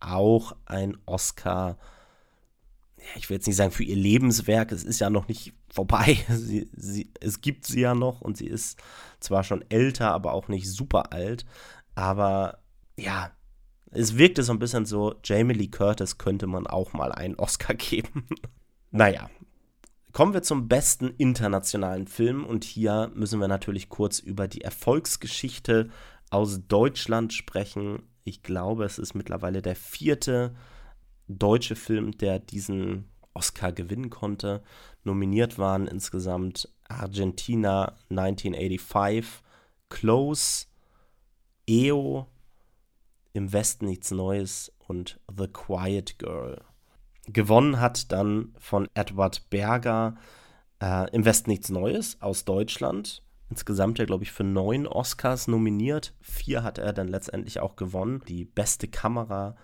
auch ein Oscar ich will jetzt nicht sagen für ihr Lebenswerk, es ist ja noch nicht vorbei. Sie, sie, es gibt sie ja noch und sie ist zwar schon älter, aber auch nicht super alt. Aber ja, es wirkte so ein bisschen so, Jamie Lee Curtis könnte man auch mal einen Oscar geben. naja, kommen wir zum besten internationalen Film und hier müssen wir natürlich kurz über die Erfolgsgeschichte aus Deutschland sprechen. Ich glaube, es ist mittlerweile der vierte deutsche Film, der diesen Oscar gewinnen konnte. Nominiert waren insgesamt Argentina 1985, Close, EO, Im Westen nichts Neues und The Quiet Girl. Gewonnen hat dann von Edward Berger äh, Im Westen nichts Neues aus Deutschland. Insgesamt ja, glaube ich, für neun Oscars nominiert. Vier hat er dann letztendlich auch gewonnen. Die beste Kamera,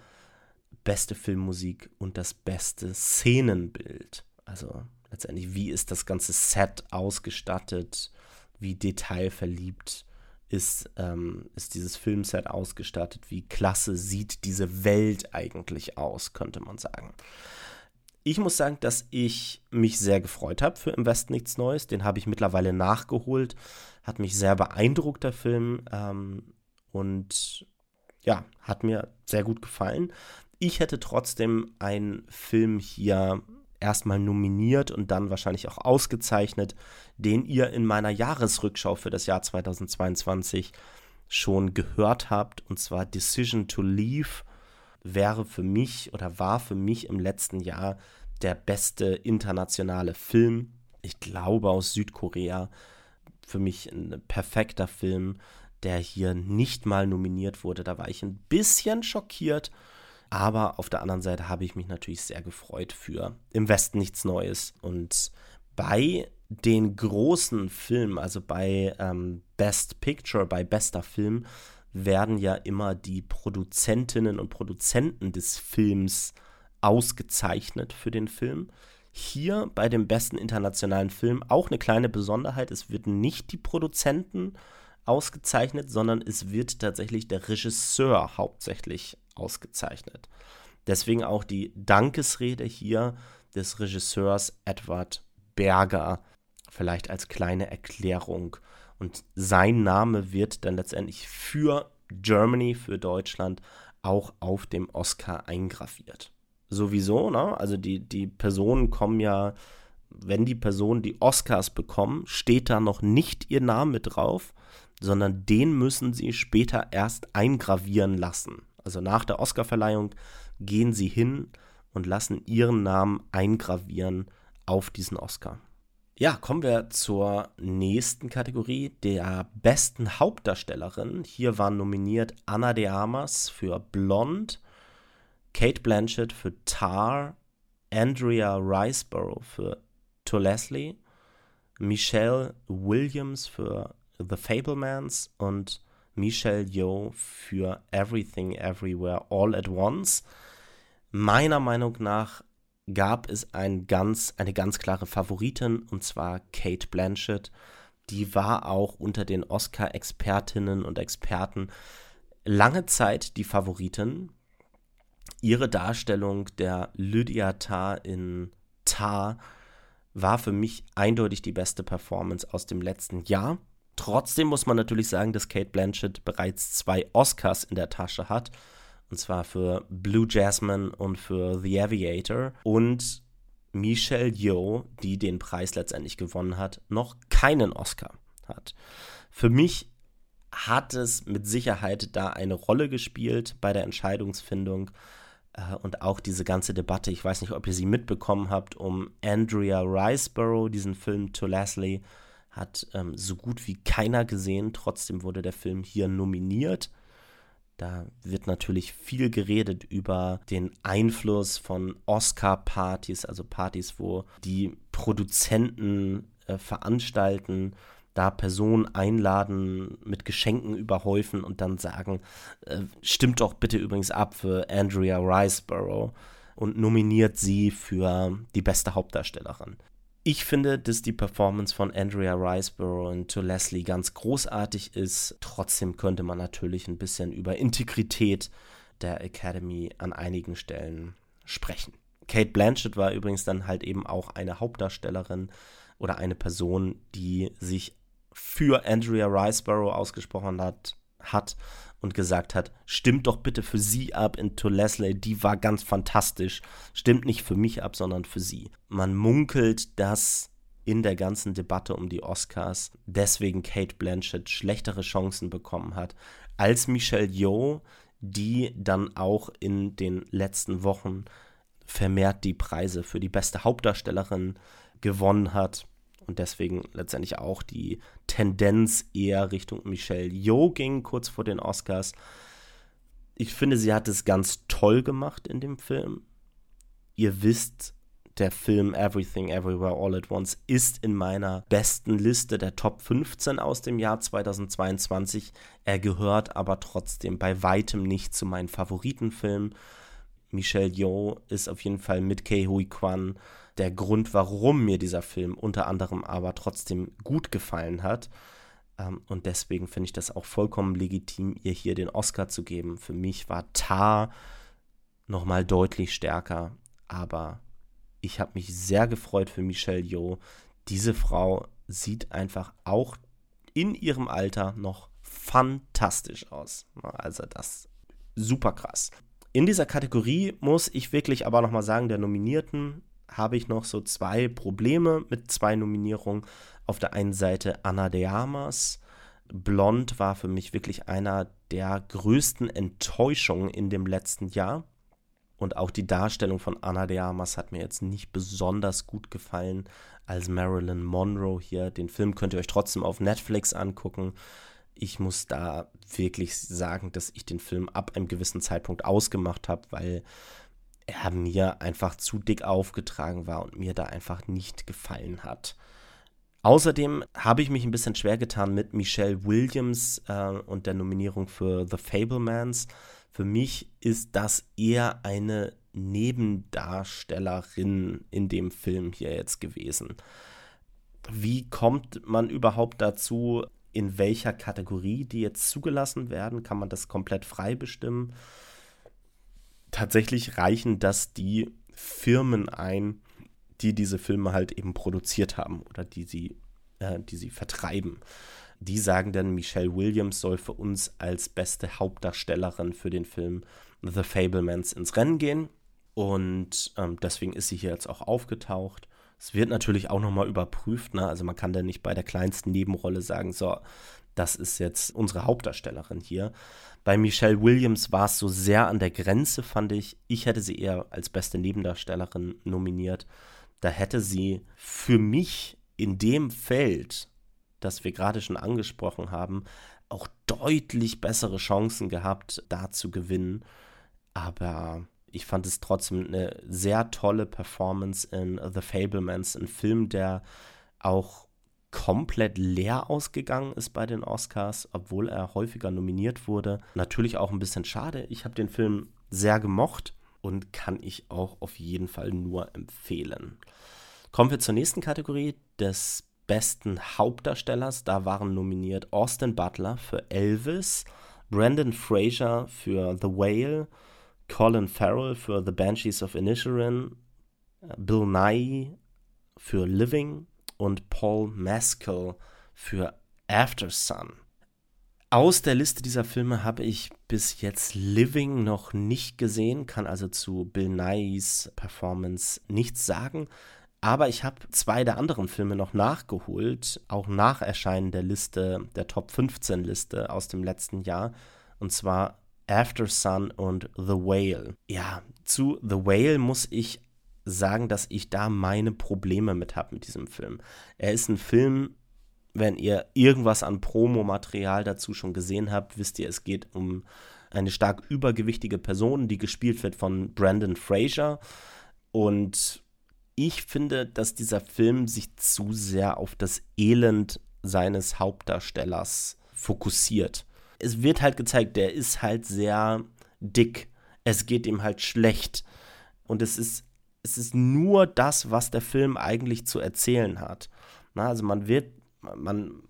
beste Filmmusik und das beste Szenenbild. Also letztendlich, wie ist das ganze Set ausgestattet, wie detailverliebt ist, ähm, ist dieses Filmset ausgestattet, wie klasse sieht diese Welt eigentlich aus, könnte man sagen. Ich muss sagen, dass ich mich sehr gefreut habe für Im Westen nichts Neues. Den habe ich mittlerweile nachgeholt. Hat mich sehr beeindruckt, der Film. Ähm, und ja, hat mir sehr gut gefallen. Ich hätte trotzdem einen Film hier erstmal nominiert und dann wahrscheinlich auch ausgezeichnet, den ihr in meiner Jahresrückschau für das Jahr 2022 schon gehört habt, und zwar Decision to Leave wäre für mich oder war für mich im letzten Jahr der beste internationale Film. Ich glaube aus Südkorea. Für mich ein perfekter Film, der hier nicht mal nominiert wurde. Da war ich ein bisschen schockiert aber auf der anderen Seite habe ich mich natürlich sehr gefreut für Im Westen nichts Neues. Und bei den großen Filmen, also bei ähm, Best Picture, bei bester Film, werden ja immer die Produzentinnen und Produzenten des Films ausgezeichnet für den Film. Hier bei dem besten internationalen Film auch eine kleine Besonderheit. Es wird nicht die Produzenten ausgezeichnet, sondern es wird tatsächlich der Regisseur hauptsächlich ausgezeichnet. Deswegen auch die Dankesrede hier des Regisseurs Edward Berger, vielleicht als kleine Erklärung. Und sein Name wird dann letztendlich für Germany, für Deutschland, auch auf dem Oscar eingraviert. Sowieso, ne? Also die, die Personen kommen ja, wenn die Personen die Oscars bekommen, steht da noch nicht ihr Name drauf, sondern den müssen sie später erst eingravieren lassen. Also nach der Oscarverleihung gehen sie hin und lassen ihren Namen eingravieren auf diesen Oscar. Ja, kommen wir zur nächsten Kategorie, der besten Hauptdarstellerin. Hier waren nominiert Anna de Armas für Blond, Kate Blanchett für Tar, Andrea Riceborough für To Leslie, Michelle Williams für The Fablemans und Michelle Yeoh für Everything Everywhere All at Once. Meiner Meinung nach gab es ein ganz, eine ganz klare Favoritin und zwar Kate Blanchett. Die war auch unter den Oscar-Expertinnen und Experten lange Zeit die Favoritin. Ihre Darstellung der Lydia Tarr in Tar war für mich eindeutig die beste Performance aus dem letzten Jahr. Trotzdem muss man natürlich sagen, dass Kate Blanchett bereits zwei Oscars in der Tasche hat. Und zwar für Blue Jasmine und für The Aviator. Und Michelle Yeoh, die den Preis letztendlich gewonnen hat, noch keinen Oscar hat. Für mich hat es mit Sicherheit da eine Rolle gespielt bei der Entscheidungsfindung äh, und auch diese ganze Debatte. Ich weiß nicht, ob ihr sie mitbekommen habt, um Andrea Riceborough, diesen Film To Leslie hat ähm, so gut wie keiner gesehen. Trotzdem wurde der Film hier nominiert. Da wird natürlich viel geredet über den Einfluss von Oscar-Partys, also Partys, wo die Produzenten äh, veranstalten, da Personen einladen, mit Geschenken überhäufen und dann sagen, äh, stimmt doch bitte übrigens ab für Andrea Riceborough und nominiert sie für die beste Hauptdarstellerin. Ich finde, dass die Performance von Andrea Riceborough und To Leslie ganz großartig ist. Trotzdem könnte man natürlich ein bisschen über Integrität der Academy an einigen Stellen sprechen. Kate Blanchett war übrigens dann halt eben auch eine Hauptdarstellerin oder eine Person, die sich für Andrea Riceborough ausgesprochen hat, hat und gesagt hat, stimmt doch bitte für sie ab in To Leslie, die war ganz fantastisch. Stimmt nicht für mich ab, sondern für sie. Man munkelt, dass in der ganzen Debatte um die Oscars deswegen Kate Blanchett schlechtere Chancen bekommen hat als Michelle Yeoh, die dann auch in den letzten Wochen vermehrt die Preise für die beste Hauptdarstellerin gewonnen hat und deswegen letztendlich auch die Tendenz eher Richtung Michelle Yeoh ging, kurz vor den Oscars. Ich finde, sie hat es ganz toll gemacht in dem Film. Ihr wisst, der Film Everything Everywhere All at Once ist in meiner besten Liste der Top 15 aus dem Jahr 2022. Er gehört aber trotzdem bei weitem nicht zu meinen Favoritenfilmen. Michelle Yeoh ist auf jeden Fall mit Kei Hui Kwan der Grund, warum mir dieser Film unter anderem aber trotzdem gut gefallen hat. Ähm, und deswegen finde ich das auch vollkommen legitim, ihr hier den Oscar zu geben. Für mich war Tar nochmal deutlich stärker, aber ich habe mich sehr gefreut für Michelle Yeoh. Diese Frau sieht einfach auch in ihrem Alter noch fantastisch aus. Also das super krass. In dieser Kategorie muss ich wirklich aber nochmal sagen, der Nominierten habe ich noch so zwei Probleme mit zwei Nominierungen. Auf der einen Seite Anna de Armas. Blond war für mich wirklich einer der größten Enttäuschungen in dem letzten Jahr. Und auch die Darstellung von Anna de Armas hat mir jetzt nicht besonders gut gefallen als Marilyn Monroe hier. Den Film könnt ihr euch trotzdem auf Netflix angucken. Ich muss da wirklich sagen, dass ich den Film ab einem gewissen Zeitpunkt ausgemacht habe, weil er mir einfach zu dick aufgetragen war und mir da einfach nicht gefallen hat. Außerdem habe ich mich ein bisschen schwer getan mit Michelle Williams äh, und der Nominierung für The Fablemans. Für mich ist das eher eine Nebendarstellerin in dem Film hier jetzt gewesen. Wie kommt man überhaupt dazu, in welcher Kategorie die jetzt zugelassen werden? Kann man das komplett frei bestimmen? Tatsächlich reichen das die Firmen ein, die diese Filme halt eben produziert haben oder die sie, äh, die sie vertreiben. Die sagen dann, Michelle Williams soll für uns als beste Hauptdarstellerin für den Film The Fablemans ins Rennen gehen. Und ähm, deswegen ist sie hier jetzt auch aufgetaucht. Es wird natürlich auch nochmal überprüft. Ne? Also man kann da nicht bei der kleinsten Nebenrolle sagen, so, das ist jetzt unsere Hauptdarstellerin hier. Bei Michelle Williams war es so sehr an der Grenze, fand ich. Ich hätte sie eher als beste Nebendarstellerin nominiert. Da hätte sie für mich in dem Feld, das wir gerade schon angesprochen haben, auch deutlich bessere Chancen gehabt, da zu gewinnen. Aber ich fand es trotzdem eine sehr tolle Performance in The Fablemans, ein Film, der auch komplett leer ausgegangen ist bei den Oscars, obwohl er häufiger nominiert wurde. Natürlich auch ein bisschen schade. Ich habe den Film sehr gemocht und kann ich auch auf jeden Fall nur empfehlen. Kommen wir zur nächsten Kategorie des besten Hauptdarstellers. Da waren nominiert Austin Butler für Elvis, Brandon Fraser für The Whale, Colin Farrell für The Banshees of Inisherin, Bill Nye für Living und Paul Mescal für After Sun. Aus der Liste dieser Filme habe ich bis jetzt Living noch nicht gesehen, kann also zu Bill Nyes Performance nichts sagen. Aber ich habe zwei der anderen Filme noch nachgeholt, auch nach Erscheinen der Liste, der Top 15 Liste aus dem letzten Jahr. Und zwar After Sun und The Whale. Ja, zu The Whale muss ich sagen, dass ich da meine Probleme mit habe mit diesem Film. Er ist ein Film, wenn ihr irgendwas an Promomaterial dazu schon gesehen habt, wisst ihr, es geht um eine stark übergewichtige Person, die gespielt wird von Brandon Fraser. Und ich finde, dass dieser Film sich zu sehr auf das Elend seines Hauptdarstellers fokussiert es wird halt gezeigt, der ist halt sehr dick. Es geht ihm halt schlecht. Und es ist, es ist nur das, was der Film eigentlich zu erzählen hat. Na, also man wird, man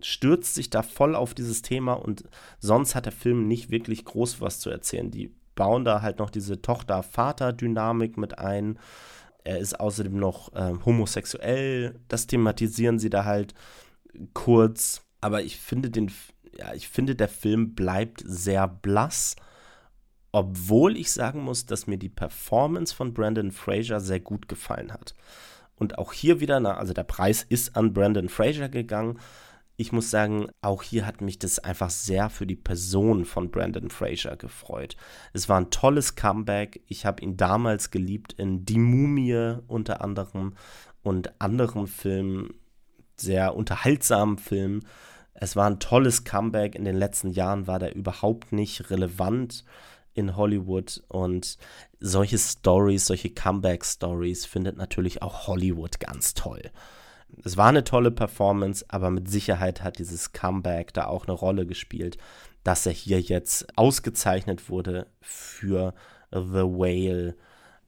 stürzt sich da voll auf dieses Thema und sonst hat der Film nicht wirklich groß was zu erzählen. Die bauen da halt noch diese Tochter-Vater-Dynamik mit ein. Er ist außerdem noch äh, homosexuell. Das thematisieren sie da halt kurz. Aber ich finde den, ja, ich finde, der Film bleibt sehr blass, obwohl ich sagen muss, dass mir die Performance von Brandon Fraser sehr gut gefallen hat. Und auch hier wieder, na, also der Preis ist an Brandon Fraser gegangen. Ich muss sagen, auch hier hat mich das einfach sehr für die Person von Brandon Fraser gefreut. Es war ein tolles Comeback. Ich habe ihn damals geliebt in Die Mumie unter anderem und anderen Filmen, sehr unterhaltsamen Filmen. Es war ein tolles Comeback. In den letzten Jahren war der überhaupt nicht relevant in Hollywood und solche Stories, solche Comeback-Stories findet natürlich auch Hollywood ganz toll. Es war eine tolle Performance, aber mit Sicherheit hat dieses Comeback da auch eine Rolle gespielt, dass er hier jetzt ausgezeichnet wurde für The Whale.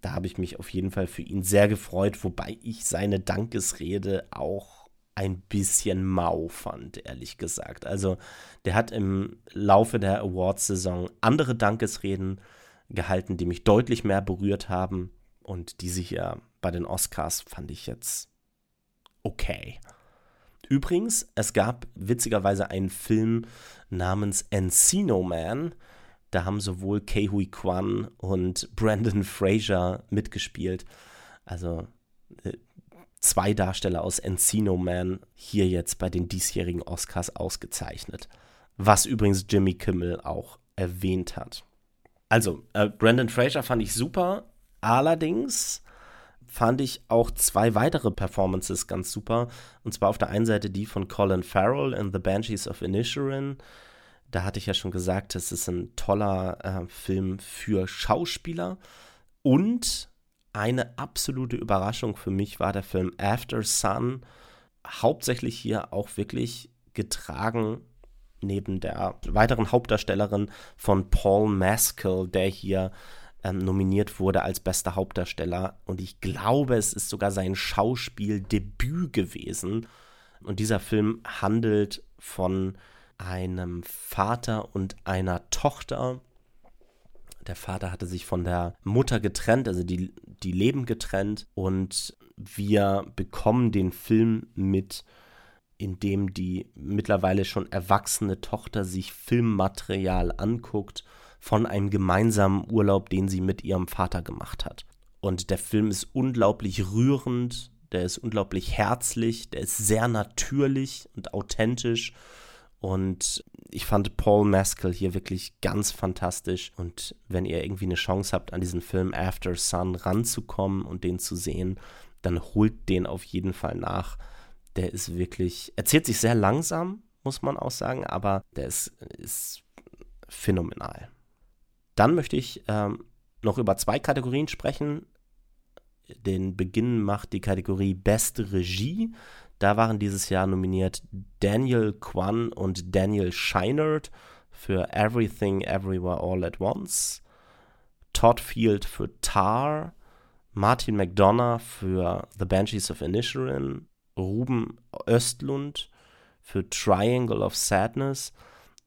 Da habe ich mich auf jeden Fall für ihn sehr gefreut, wobei ich seine Dankesrede auch ein bisschen mau fand, ehrlich gesagt. Also der hat im Laufe der Awards-Saison andere Dankesreden gehalten, die mich deutlich mehr berührt haben. Und diese hier bei den Oscars fand ich jetzt okay. Übrigens, es gab witzigerweise einen Film namens Encino Man. Da haben sowohl Kei Hui Kwan und Brandon Fraser mitgespielt. Also äh, zwei Darsteller aus Encino Man hier jetzt bei den diesjährigen Oscars ausgezeichnet. Was übrigens Jimmy Kimmel auch erwähnt hat. Also, äh, Brandon Fraser fand ich super. Allerdings fand ich auch zwei weitere Performances ganz super. Und zwar auf der einen Seite die von Colin Farrell in The Banshees of Inisherin. Da hatte ich ja schon gesagt, es ist ein toller äh, Film für Schauspieler. Und eine absolute Überraschung für mich war der Film After Sun hauptsächlich hier auch wirklich getragen neben der weiteren Hauptdarstellerin von Paul Maskell, der hier ähm, nominiert wurde als bester Hauptdarsteller. Und ich glaube, es ist sogar sein Schauspieldebüt gewesen. Und dieser Film handelt von einem Vater und einer Tochter. Der Vater hatte sich von der Mutter getrennt, also die, die leben getrennt. Und wir bekommen den Film mit, in dem die mittlerweile schon erwachsene Tochter sich Filmmaterial anguckt von einem gemeinsamen Urlaub, den sie mit ihrem Vater gemacht hat. Und der Film ist unglaublich rührend, der ist unglaublich herzlich, der ist sehr natürlich und authentisch. Und ich fand Paul Maskell hier wirklich ganz fantastisch. Und wenn ihr irgendwie eine Chance habt, an diesen Film After Sun ranzukommen und den zu sehen, dann holt den auf jeden Fall nach der ist wirklich, erzählt sich sehr langsam, muss man auch sagen, aber der ist, ist phänomenal. Dann möchte ich ähm, noch über zwei Kategorien sprechen. Den Beginn macht die Kategorie Beste Regie. Da waren dieses Jahr nominiert Daniel Kwan und Daniel Scheinert für Everything Everywhere All at Once, Todd Field für Tar, Martin McDonough für The Banshees of Inisherin, Ruben Östlund für Triangle of Sadness.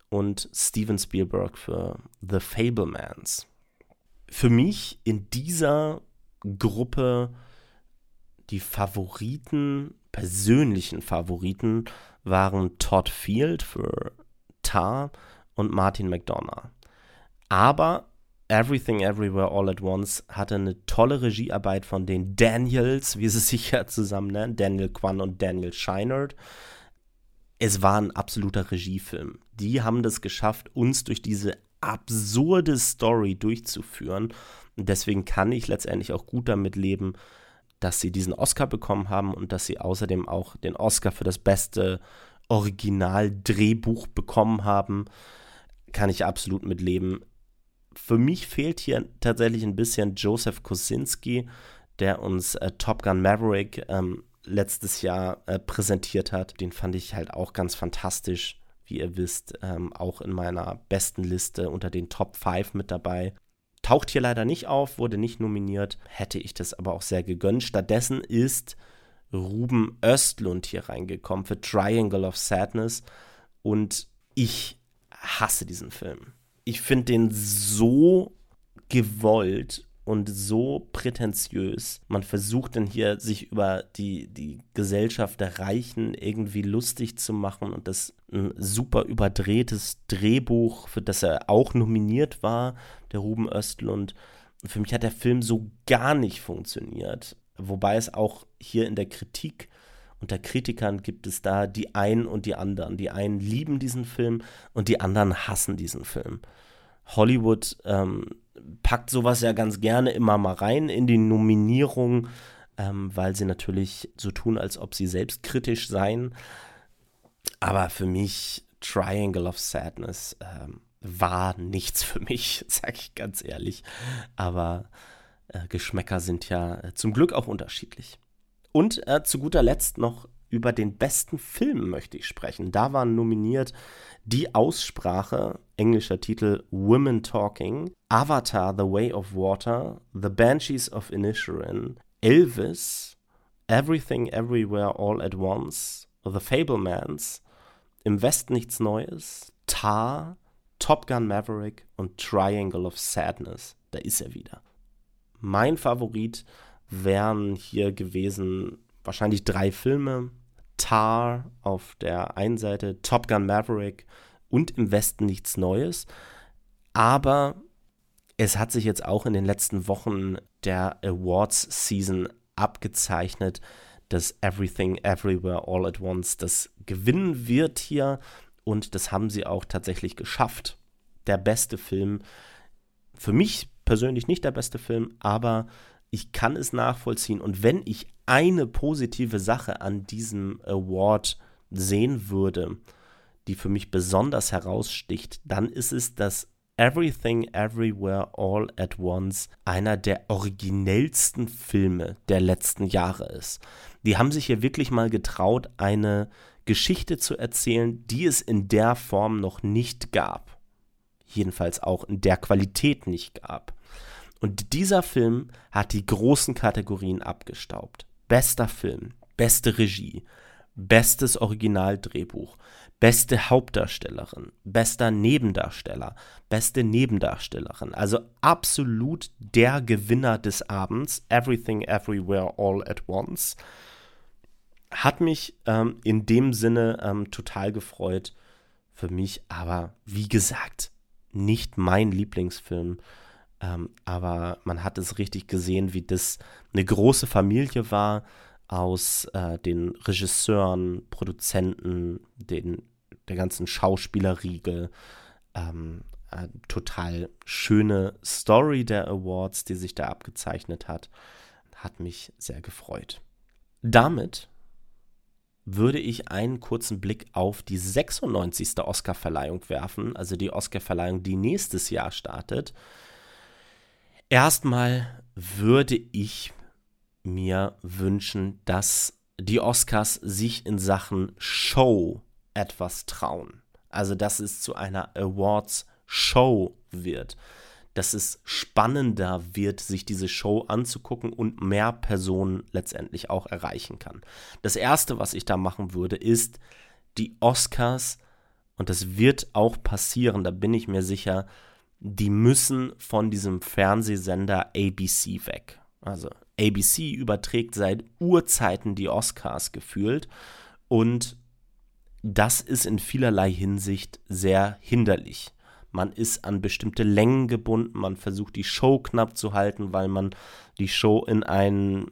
Und Steven Spielberg für The Fablemans. Für mich in dieser Gruppe die Favoriten, persönlichen Favoriten, waren Todd Field für Tar und Martin McDonough. Aber Everything Everywhere All at Once hatte eine tolle Regiearbeit von den Daniels, wie sie sich ja zusammen nennen, Daniel Kwan und Daniel Scheinert. Es war ein absoluter Regiefilm. Die haben das geschafft, uns durch diese absurde Story durchzuführen. Und deswegen kann ich letztendlich auch gut damit leben, dass sie diesen Oscar bekommen haben und dass sie außerdem auch den Oscar für das beste Originaldrehbuch bekommen haben. Kann ich absolut mit leben für mich fehlt hier tatsächlich ein bisschen Joseph Kosinski, der uns äh, Top Gun Maverick ähm, letztes Jahr äh, präsentiert hat. Den fand ich halt auch ganz fantastisch, wie ihr wisst, ähm, auch in meiner besten Liste unter den Top 5 mit dabei. Taucht hier leider nicht auf, wurde nicht nominiert, hätte ich das aber auch sehr gegönnt. Stattdessen ist Ruben Östlund hier reingekommen für Triangle of Sadness und ich hasse diesen Film ich finde den so gewollt und so prätentiös. Man versucht dann hier, sich über die, die Gesellschaft der Reichen irgendwie lustig zu machen und das ein super überdrehtes Drehbuch, für das er auch nominiert war, der Ruben Östlund. Für mich hat der Film so gar nicht funktioniert. Wobei es auch hier in der Kritik unter Kritikern gibt es da die einen und die anderen. Die einen lieben diesen Film und die anderen hassen diesen Film. Hollywood ähm, packt sowas ja ganz gerne immer mal rein in die Nominierung, ähm, weil sie natürlich so tun, als ob sie selbstkritisch seien. Aber für mich Triangle of Sadness ähm, war nichts für mich, sage ich ganz ehrlich. Aber äh, Geschmäcker sind ja äh, zum Glück auch unterschiedlich. Und äh, zu guter Letzt noch über den besten Film möchte ich sprechen. Da waren nominiert Die Aussprache, englischer Titel Women Talking, Avatar The Way of Water, The Banshees of Inisherin, Elvis, Everything Everywhere All at Once, The Fablemans, Im Westen nichts Neues, Tar, Top Gun Maverick und Triangle of Sadness. Da ist er wieder. Mein Favorit wären hier gewesen wahrscheinlich drei Filme. Tar auf der einen Seite, Top Gun Maverick und im Westen nichts Neues. Aber es hat sich jetzt auch in den letzten Wochen der Awards Season abgezeichnet, dass Everything Everywhere All at Once das gewinnen wird hier. Und das haben sie auch tatsächlich geschafft. Der beste Film, für mich persönlich nicht der beste Film, aber ich kann es nachvollziehen. Und wenn ich eine positive Sache an diesem Award sehen würde, die für mich besonders heraussticht, dann ist es, dass Everything Everywhere All at Once einer der originellsten Filme der letzten Jahre ist. Die haben sich hier wirklich mal getraut, eine Geschichte zu erzählen, die es in der Form noch nicht gab. Jedenfalls auch in der Qualität nicht gab. Und dieser Film hat die großen Kategorien abgestaubt. Bester Film, beste Regie, bestes Originaldrehbuch, beste Hauptdarstellerin, bester Nebendarsteller, beste Nebendarstellerin. Also absolut der Gewinner des Abends. Everything, Everywhere, All at Once. Hat mich ähm, in dem Sinne ähm, total gefreut. Für mich aber, wie gesagt, nicht mein Lieblingsfilm. Ähm, aber man hat es richtig gesehen, wie das eine große Familie war aus äh, den Regisseuren, Produzenten, den, der ganzen Schauspielerriege. Ähm, äh, total schöne Story der Awards, die sich da abgezeichnet hat. Hat mich sehr gefreut. Damit würde ich einen kurzen Blick auf die 96. Oscarverleihung werfen, also die Oscarverleihung, die nächstes Jahr startet. Erstmal würde ich mir wünschen, dass die Oscars sich in Sachen Show etwas trauen. Also, dass es zu einer Awards-Show wird dass es spannender wird, sich diese Show anzugucken und mehr Personen letztendlich auch erreichen kann. Das Erste, was ich da machen würde, ist die Oscars, und das wird auch passieren, da bin ich mir sicher, die müssen von diesem Fernsehsender ABC weg. Also ABC überträgt seit Urzeiten die Oscars gefühlt und das ist in vielerlei Hinsicht sehr hinderlich man ist an bestimmte Längen gebunden, man versucht die Show knapp zu halten, weil man die Show in ein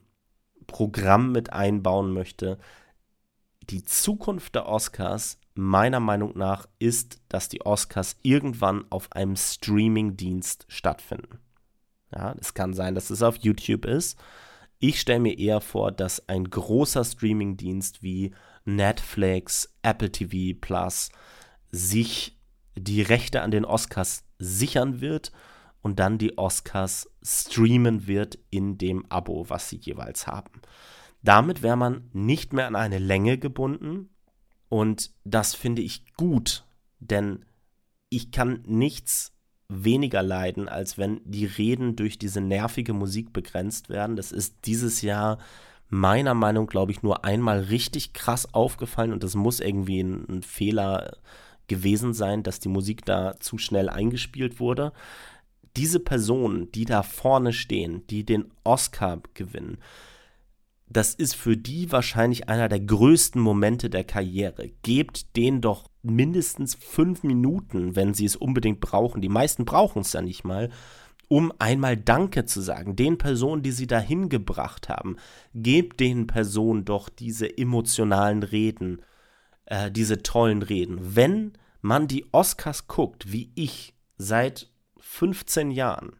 Programm mit einbauen möchte. Die Zukunft der Oscars, meiner Meinung nach, ist, dass die Oscars irgendwann auf einem Streaming-Dienst stattfinden. Ja, es kann sein, dass es auf YouTube ist. Ich stelle mir eher vor, dass ein großer Streaming-Dienst wie Netflix, Apple TV Plus sich die Rechte an den Oscars sichern wird und dann die Oscars streamen wird in dem Abo, was sie jeweils haben. Damit wäre man nicht mehr an eine Länge gebunden und das finde ich gut, denn ich kann nichts weniger leiden, als wenn die Reden durch diese nervige Musik begrenzt werden. Das ist dieses Jahr meiner Meinung, glaube ich, nur einmal richtig krass aufgefallen und das muss irgendwie ein, ein Fehler gewesen sein, dass die Musik da zu schnell eingespielt wurde. Diese Personen, die da vorne stehen, die den Oscar gewinnen, das ist für die wahrscheinlich einer der größten Momente der Karriere. Gebt denen doch mindestens fünf Minuten, wenn sie es unbedingt brauchen. Die meisten brauchen es ja nicht mal, um einmal Danke zu sagen. Den Personen, die sie dahin gebracht haben. Gebt den Personen doch diese emotionalen Reden, äh, diese tollen Reden. Wenn man die Oscars guckt, wie ich, seit 15 Jahren,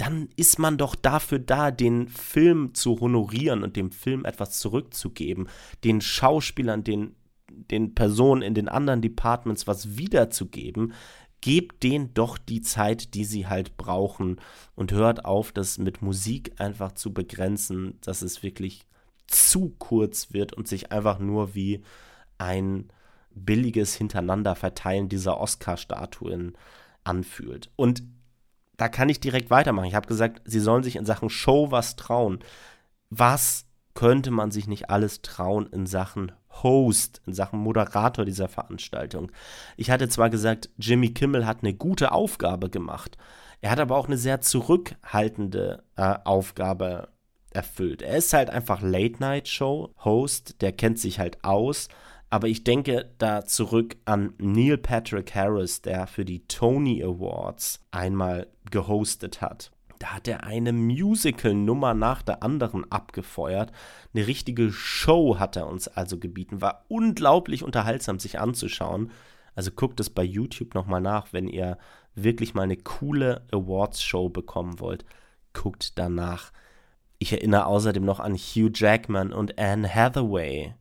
dann ist man doch dafür da, den Film zu honorieren und dem Film etwas zurückzugeben, den Schauspielern, den, den Personen in den anderen Departments was wiederzugeben. Gebt denen doch die Zeit, die sie halt brauchen und hört auf, das mit Musik einfach zu begrenzen, dass es wirklich zu kurz wird und sich einfach nur wie ein billiges Hintereinander-Verteilen dieser Oscar-Statuen anfühlt. Und da kann ich direkt weitermachen. Ich habe gesagt, sie sollen sich in Sachen Show was trauen. Was könnte man sich nicht alles trauen in Sachen Host, in Sachen Moderator dieser Veranstaltung? Ich hatte zwar gesagt, Jimmy Kimmel hat eine gute Aufgabe gemacht. Er hat aber auch eine sehr zurückhaltende äh, Aufgabe erfüllt. Er ist halt einfach Late-Night-Show-Host, der kennt sich halt aus aber ich denke da zurück an Neil Patrick Harris, der für die Tony Awards einmal gehostet hat. Da hat er eine Musical-Nummer nach der anderen abgefeuert. Eine richtige Show hat er uns also gebieten. War unglaublich unterhaltsam sich anzuschauen. Also guckt es bei YouTube nochmal nach, wenn ihr wirklich mal eine coole Awards-Show bekommen wollt. Guckt danach. Ich erinnere außerdem noch an Hugh Jackman und Anne Hathaway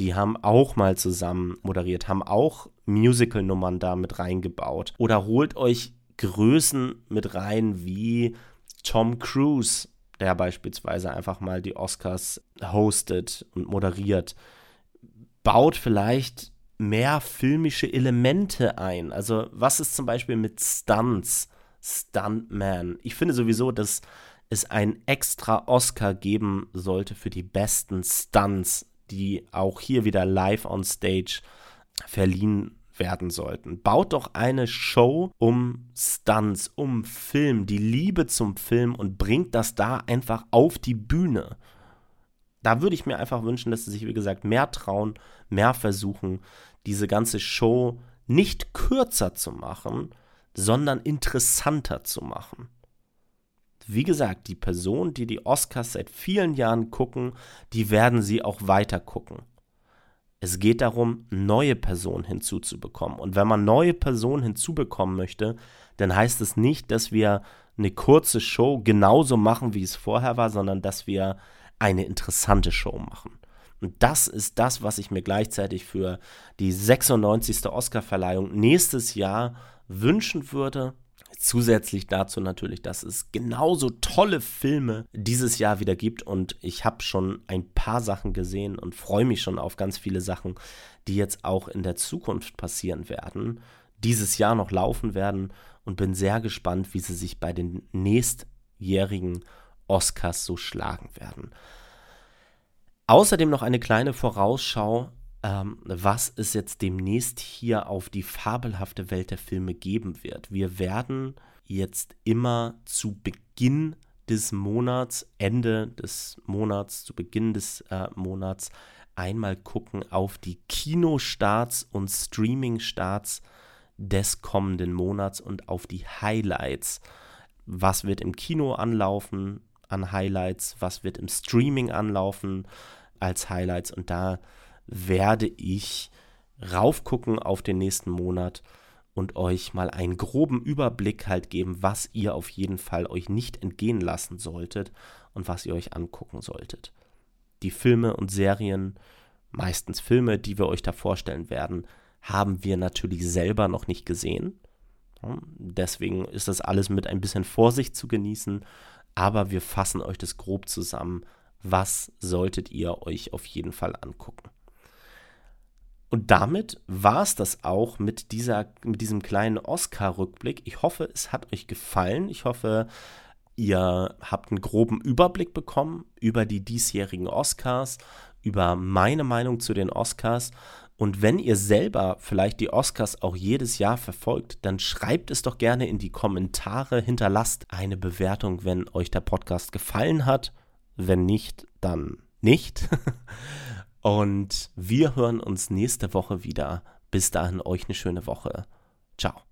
die haben auch mal zusammen moderiert, haben auch Musical-Nummern da mit reingebaut. Oder holt euch Größen mit rein wie Tom Cruise, der beispielsweise einfach mal die Oscars hostet und moderiert. Baut vielleicht mehr filmische Elemente ein. Also was ist zum Beispiel mit Stunts, Stuntman? Ich finde sowieso, dass es einen extra Oscar geben sollte für die besten Stunts, die auch hier wieder live on stage verliehen werden sollten. Baut doch eine Show um Stunts, um Film, die Liebe zum Film und bringt das da einfach auf die Bühne. Da würde ich mir einfach wünschen, dass sie sich, wie gesagt, mehr trauen, mehr versuchen, diese ganze Show nicht kürzer zu machen, sondern interessanter zu machen wie gesagt, die Personen, die die Oscars seit vielen Jahren gucken, die werden sie auch weiter gucken. Es geht darum, neue Personen hinzuzubekommen. Und wenn man neue Personen hinzubekommen möchte, dann heißt es nicht, dass wir eine kurze Show genauso machen, wie es vorher war, sondern dass wir eine interessante Show machen. Und das ist das, was ich mir gleichzeitig für die 96. Oscarverleihung nächstes Jahr wünschen würde. Zusätzlich dazu natürlich, dass es genauso tolle Filme dieses Jahr wieder gibt und ich habe schon ein paar Sachen gesehen und freue mich schon auf ganz viele Sachen, die jetzt auch in der Zukunft passieren werden, dieses Jahr noch laufen werden und bin sehr gespannt, wie sie sich bei den nächstjährigen Oscars so schlagen werden. Außerdem noch eine kleine Vorausschau ähm, was es jetzt demnächst hier auf die fabelhafte Welt der Filme geben wird. Wir werden jetzt immer zu Beginn des Monats, Ende des Monats, zu Beginn des äh, Monats einmal gucken auf die Kinostarts und Streamingstarts des kommenden Monats und auf die Highlights. Was wird im Kino anlaufen an Highlights? Was wird im Streaming anlaufen als Highlights? Und da werde ich raufgucken auf den nächsten Monat und euch mal einen groben Überblick halt geben, was ihr auf jeden Fall euch nicht entgehen lassen solltet und was ihr euch angucken solltet. Die Filme und Serien, meistens Filme, die wir euch da vorstellen werden, haben wir natürlich selber noch nicht gesehen. Deswegen ist das alles mit ein bisschen Vorsicht zu genießen, aber wir fassen euch das grob zusammen. Was solltet ihr euch auf jeden Fall angucken? Und damit war es das auch mit, dieser, mit diesem kleinen Oscar-Rückblick. Ich hoffe, es hat euch gefallen. Ich hoffe, ihr habt einen groben Überblick bekommen über die diesjährigen Oscars, über meine Meinung zu den Oscars. Und wenn ihr selber vielleicht die Oscars auch jedes Jahr verfolgt, dann schreibt es doch gerne in die Kommentare, hinterlasst eine Bewertung, wenn euch der Podcast gefallen hat. Wenn nicht, dann nicht. Und wir hören uns nächste Woche wieder. Bis dahin euch eine schöne Woche. Ciao.